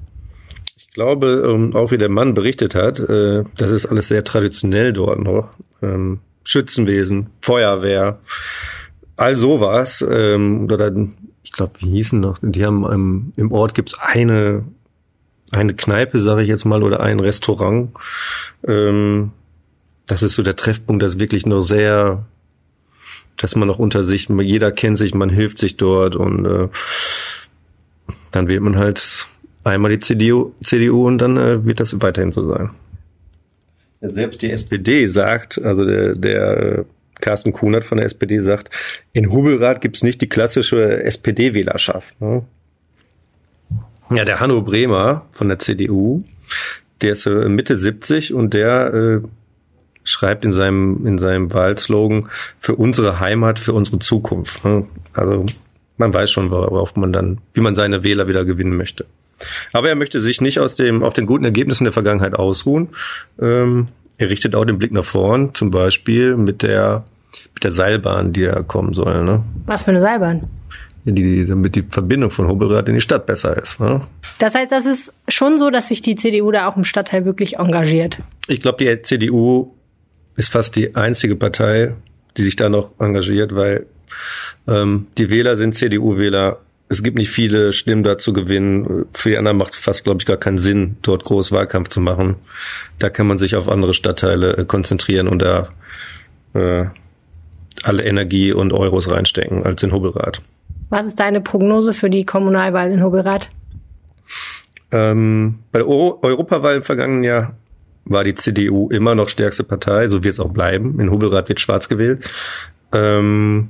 Ich glaube, ähm, auch wie der Mann berichtet hat, äh, das ist alles sehr traditionell dort noch. Ähm, Schützenwesen, Feuerwehr, all sowas. Ähm, oder dann, ich glaube, wie hießen noch, die haben im Ort gibt's eine, eine Kneipe, sage ich jetzt mal, oder ein Restaurant. Das ist so der Treffpunkt, das wirklich noch sehr, dass man noch unter sich, jeder kennt sich, man hilft sich dort und äh, dann wählt man halt einmal die CDU, CDU und dann äh, wird das weiterhin so sein. Selbst die SPD sagt, also der, der äh, Carsten Kunert von der SPD sagt, in Hubelrath gibt's nicht die klassische SPD-Wählerschaft. Ne? Ja, der Hanno Bremer von der CDU, der ist äh, Mitte 70 und der äh, schreibt in seinem, in seinem Wahlslogan für unsere Heimat, für unsere Zukunft. Ne? Also man weiß schon, worauf man dann, wie man seine Wähler wieder gewinnen möchte. Aber er möchte sich nicht aus dem, auf den guten Ergebnissen der Vergangenheit ausruhen. Ähm, er richtet auch den Blick nach vorn, zum Beispiel mit der, mit der Seilbahn, die ja kommen soll. Ne? Was für eine Seilbahn? Ja, die, damit die Verbindung von Hobelrath in die Stadt besser ist. Ne? Das heißt, das ist schon so, dass sich die CDU da auch im Stadtteil wirklich engagiert. Ich glaube, die CDU ist fast die einzige Partei, die sich da noch engagiert, weil ähm, die Wähler sind CDU-Wähler. Es gibt nicht viele Stimmen da zu gewinnen. Für die anderen macht es fast, glaube ich, gar keinen Sinn, dort groß Wahlkampf zu machen. Da kann man sich auf andere Stadtteile äh, konzentrieren und da äh, alle Energie und Euros reinstecken als in Hobelrath. Was ist deine Prognose für die Kommunalwahl in Hobelrath? Ähm, bei der Euro Europawahl im vergangenen Jahr war die CDU immer noch stärkste Partei, so wird es auch bleiben. In Hobelrath wird schwarz gewählt. Ähm,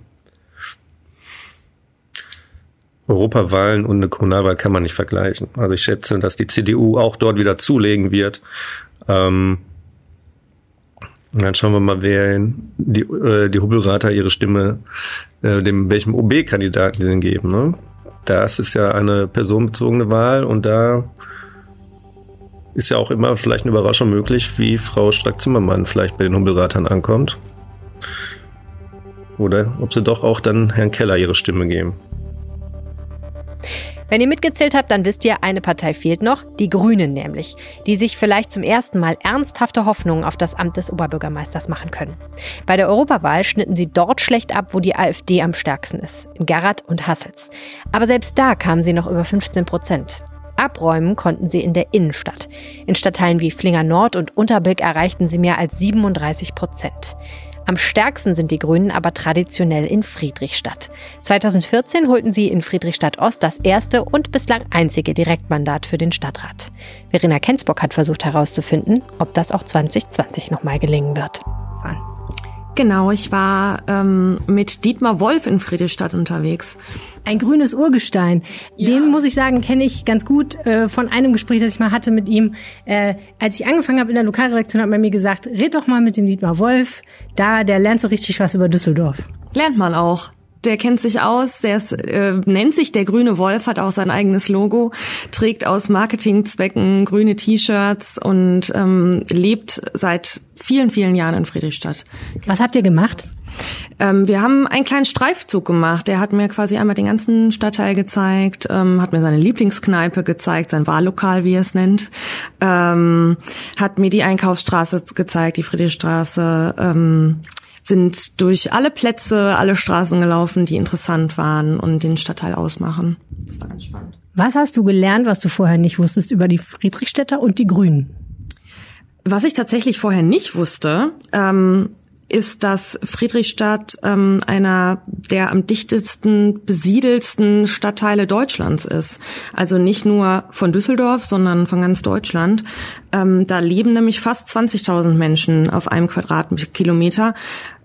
Europawahlen und eine Kommunalwahl kann man nicht vergleichen. Also ich schätze, dass die CDU auch dort wieder zulegen wird. Ähm, dann schauen wir mal, wer die, äh, die Hubbelrater ihre Stimme äh, dem welchem OB-Kandidaten sie denn geben. Ne? Das ist ja eine personenbezogene Wahl und da ist ja auch immer vielleicht eine Überraschung möglich, wie Frau Strack-Zimmermann vielleicht bei den Hubbelratern ankommt. Oder ob sie doch auch dann Herrn Keller ihre Stimme geben. Wenn ihr mitgezählt habt, dann wisst ihr, eine Partei fehlt noch, die Grünen nämlich, die sich vielleicht zum ersten Mal ernsthafte Hoffnungen auf das Amt des Oberbürgermeisters machen können. Bei der Europawahl schnitten sie dort schlecht ab, wo die AfD am stärksten ist, in Gerrat und Hassels. Aber selbst da kamen sie noch über 15 Prozent. Abräumen konnten sie in der Innenstadt. In Stadtteilen wie Flinger Nord und Unterbilk erreichten sie mehr als 37 Prozent. Am stärksten sind die Grünen aber traditionell in Friedrichstadt. 2014 holten sie in Friedrichstadt Ost das erste und bislang einzige Direktmandat für den Stadtrat. Verena Kensbock hat versucht herauszufinden, ob das auch 2020 nochmal gelingen wird. Fahren. Genau, ich war ähm, mit Dietmar Wolf in Friedrichstadt unterwegs. Ein grünes Urgestein. Ja. Den muss ich sagen, kenne ich ganz gut äh, von einem Gespräch, das ich mal hatte mit ihm. Äh, als ich angefangen habe in der Lokalredaktion, hat man mir gesagt, red doch mal mit dem Dietmar Wolf. Da, der lernt so richtig was über Düsseldorf. Lernt man auch. Der kennt sich aus, der ist, äh, nennt sich der grüne Wolf, hat auch sein eigenes Logo, trägt aus Marketingzwecken grüne T-Shirts und ähm, lebt seit vielen, vielen Jahren in Friedrichstadt. Was habt ihr gemacht? Ähm, wir haben einen kleinen Streifzug gemacht. Der hat mir quasi einmal den ganzen Stadtteil gezeigt, ähm, hat mir seine Lieblingskneipe gezeigt, sein Wahllokal, wie er es nennt, ähm, hat mir die Einkaufsstraße gezeigt, die Friedrichstraße, ähm, sind durch alle Plätze, alle Straßen gelaufen, die interessant waren und den Stadtteil ausmachen. Das war ganz spannend. Was hast du gelernt, was du vorher nicht wusstest über die Friedrichstädter und die Grünen? Was ich tatsächlich vorher nicht wusste, ähm, ist, dass Friedrichstadt ähm, einer der am dichtesten besiedelsten Stadtteile Deutschlands ist. Also nicht nur von Düsseldorf, sondern von ganz Deutschland. Ähm, da leben nämlich fast 20.000 Menschen auf einem Quadratkilometer.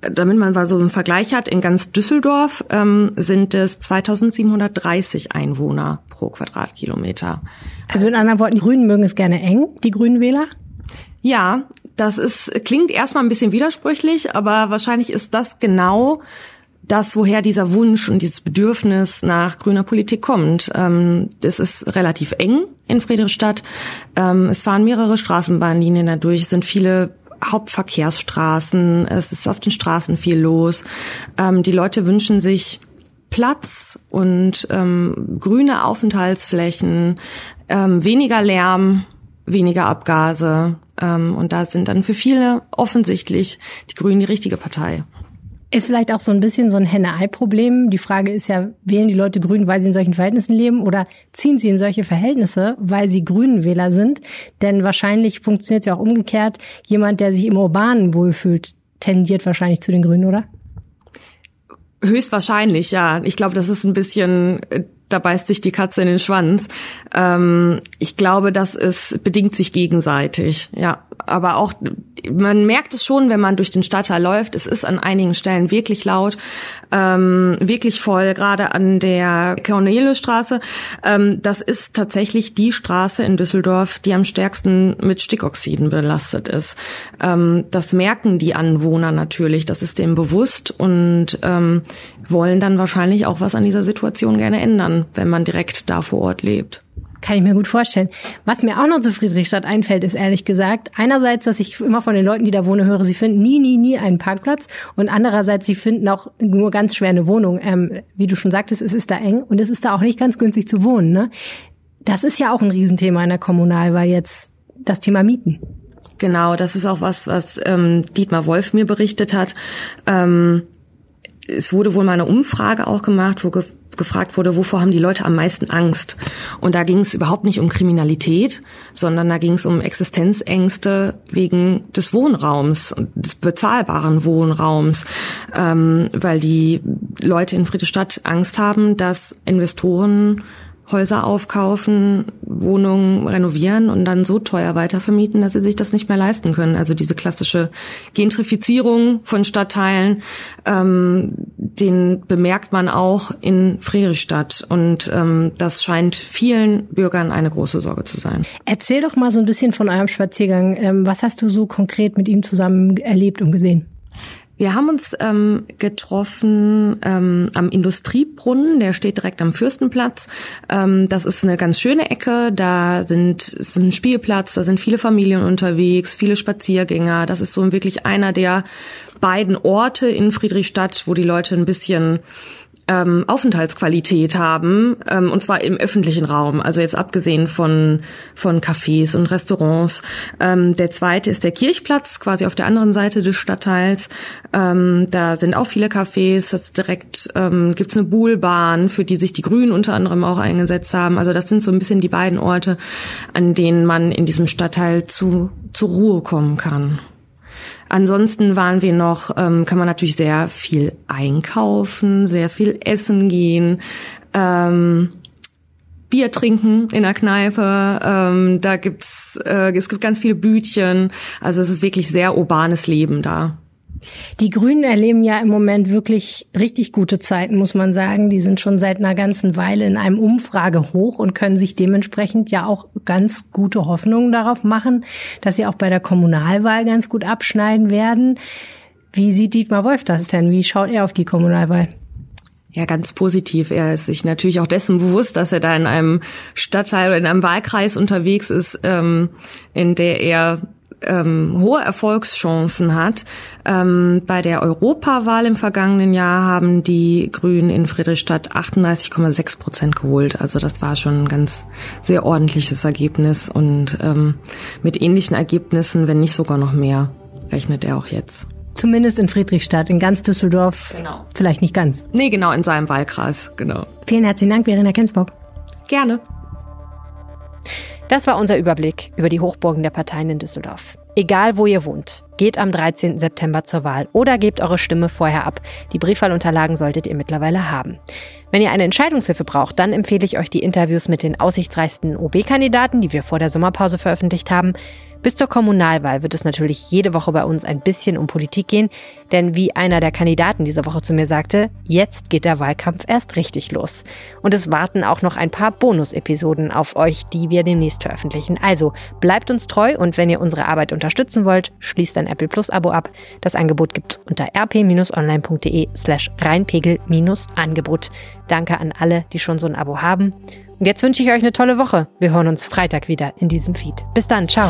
Damit man mal so einen Vergleich hat, in ganz Düsseldorf ähm, sind es 2730 Einwohner pro Quadratkilometer. Also in anderen Worten, die Grünen mögen es gerne eng, die Grünen Wähler? Ja, das ist, klingt erstmal ein bisschen widersprüchlich, aber wahrscheinlich ist das genau das, woher dieser Wunsch und dieses Bedürfnis nach grüner Politik kommt. Ähm, das ist relativ eng in Friedrichstadt. Ähm, es fahren mehrere Straßenbahnlinien dadurch, es sind viele Hauptverkehrsstraßen, es ist auf den Straßen viel los. Ähm, die Leute wünschen sich Platz und ähm, grüne Aufenthaltsflächen, weniger Lärm, weniger Abgase. Ähm, und da sind dann für viele offensichtlich die Grünen die richtige Partei. Ist vielleicht auch so ein bisschen so ein Henne-Ei-Problem. Die Frage ist ja, wählen die Leute Grün, weil sie in solchen Verhältnissen leben oder ziehen sie in solche Verhältnisse, weil sie Grünenwähler sind? Denn wahrscheinlich funktioniert es ja auch umgekehrt. Jemand, der sich im Urbanen wohlfühlt, tendiert wahrscheinlich zu den Grünen, oder? Höchstwahrscheinlich, ja. Ich glaube, das ist ein bisschen äh, da beißt sich die Katze in den Schwanz. Ähm, ich glaube, das ist bedingt sich gegenseitig. Ja, aber auch man merkt es schon, wenn man durch den Stadtteil läuft. Es ist an einigen Stellen wirklich laut, ähm, wirklich voll, gerade an der Corneliusstraße. Ähm, das ist tatsächlich die Straße in Düsseldorf, die am stärksten mit Stickoxiden belastet ist. Ähm, das merken die Anwohner natürlich. Das ist dem bewusst und ähm, wollen dann wahrscheinlich auch was an dieser Situation gerne ändern, wenn man direkt da vor Ort lebt. Kann ich mir gut vorstellen. Was mir auch noch zu Friedrichstadt einfällt, ist ehrlich gesagt, einerseits, dass ich immer von den Leuten, die da wohnen, höre, sie finden nie, nie, nie einen Parkplatz und andererseits, sie finden auch nur ganz schwer eine Wohnung. Ähm, wie du schon sagtest, es ist da eng und es ist da auch nicht ganz günstig zu wohnen. Ne? Das ist ja auch ein Riesenthema in der Kommunalwahl jetzt, das Thema Mieten. Genau, das ist auch was, was ähm, Dietmar Wolf mir berichtet hat. Ähm, es wurde wohl mal eine Umfrage auch gemacht, wo gefragt wurde, wovor haben die Leute am meisten Angst? Und da ging es überhaupt nicht um Kriminalität, sondern da ging es um Existenzängste wegen des Wohnraums, des bezahlbaren Wohnraums, ähm, weil die Leute in Friedrichstadt Angst haben, dass Investoren Häuser aufkaufen, Wohnungen renovieren und dann so teuer weitervermieten, dass sie sich das nicht mehr leisten können. Also diese klassische Gentrifizierung von Stadtteilen, ähm, den bemerkt man auch in Friedrichstadt. Und ähm, das scheint vielen Bürgern eine große Sorge zu sein. Erzähl doch mal so ein bisschen von eurem Spaziergang. Ähm, was hast du so konkret mit ihm zusammen erlebt und gesehen? Wir haben uns ähm, getroffen ähm, am Industriebrunnen, der steht direkt am Fürstenplatz. Ähm, das ist eine ganz schöne Ecke, da sind ist ein Spielplatz, da sind viele Familien unterwegs, viele Spaziergänger. Das ist so wirklich einer der beiden Orte in Friedrichstadt, wo die Leute ein bisschen ähm, Aufenthaltsqualität haben, ähm, und zwar im öffentlichen Raum, also jetzt abgesehen von, von Cafés und Restaurants. Ähm, der zweite ist der Kirchplatz, quasi auf der anderen Seite des Stadtteils. Ähm, da sind auch viele Cafés, das direkt ähm, gibt's eine Buhlbahn, für die sich die Grünen unter anderem auch eingesetzt haben. Also das sind so ein bisschen die beiden Orte, an denen man in diesem Stadtteil zu, zur Ruhe kommen kann. Ansonsten waren wir noch, ähm, kann man natürlich sehr viel einkaufen, sehr viel essen gehen. Ähm, Bier trinken in der Kneipe. Ähm, da gibt's, äh, es gibt ganz viele Bütchen. Also es ist wirklich sehr urbanes Leben da. Die Grünen erleben ja im Moment wirklich richtig gute Zeiten, muss man sagen. Die sind schon seit einer ganzen Weile in einem Umfragehoch und können sich dementsprechend ja auch ganz gute Hoffnungen darauf machen, dass sie auch bei der Kommunalwahl ganz gut abschneiden werden. Wie sieht Dietmar Wolf das denn? Wie schaut er auf die Kommunalwahl? Ja, ganz positiv. Er ist sich natürlich auch dessen bewusst, dass er da in einem Stadtteil oder in einem Wahlkreis unterwegs ist, ähm, in der er ähm, hohe Erfolgschancen hat. Ähm, bei der Europawahl im vergangenen Jahr haben die Grünen in Friedrichstadt 38,6 Prozent geholt. Also das war schon ein ganz sehr ordentliches Ergebnis und ähm, mit ähnlichen Ergebnissen, wenn nicht sogar noch mehr, rechnet er auch jetzt. Zumindest in Friedrichstadt, in ganz Düsseldorf. Genau. Vielleicht nicht ganz. Nee, genau, in seinem Wahlkreis, genau. Vielen herzlichen Dank, Verena Kensbock. Gerne. Das war unser Überblick über die Hochburgen der Parteien in Düsseldorf. Egal, wo ihr wohnt. geht am 13. September zur Wahl oder gebt eure Stimme vorher ab. Die Briefwahlunterlagen solltet ihr mittlerweile haben. Wenn ihr eine Entscheidungshilfe braucht, dann empfehle ich euch die Interviews mit den aussichtsreichsten OB-Kandidaten, die wir vor der Sommerpause veröffentlicht haben. Bis zur Kommunalwahl wird es natürlich jede Woche bei uns ein bisschen um Politik gehen, denn wie einer der Kandidaten diese Woche zu mir sagte, jetzt geht der Wahlkampf erst richtig los. Und es warten auch noch ein paar Bonus-Episoden auf euch, die wir demnächst veröffentlichen. Also bleibt uns treu und wenn ihr unsere Arbeit unterstützen wollt, schließt ein Apple Plus Abo ab. Das Angebot gibt unter rp-online.de slash reinpegel-angebot. Danke an alle, die schon so ein Abo haben. Und jetzt wünsche ich euch eine tolle Woche. Wir hören uns Freitag wieder in diesem Feed. Bis dann, ciao.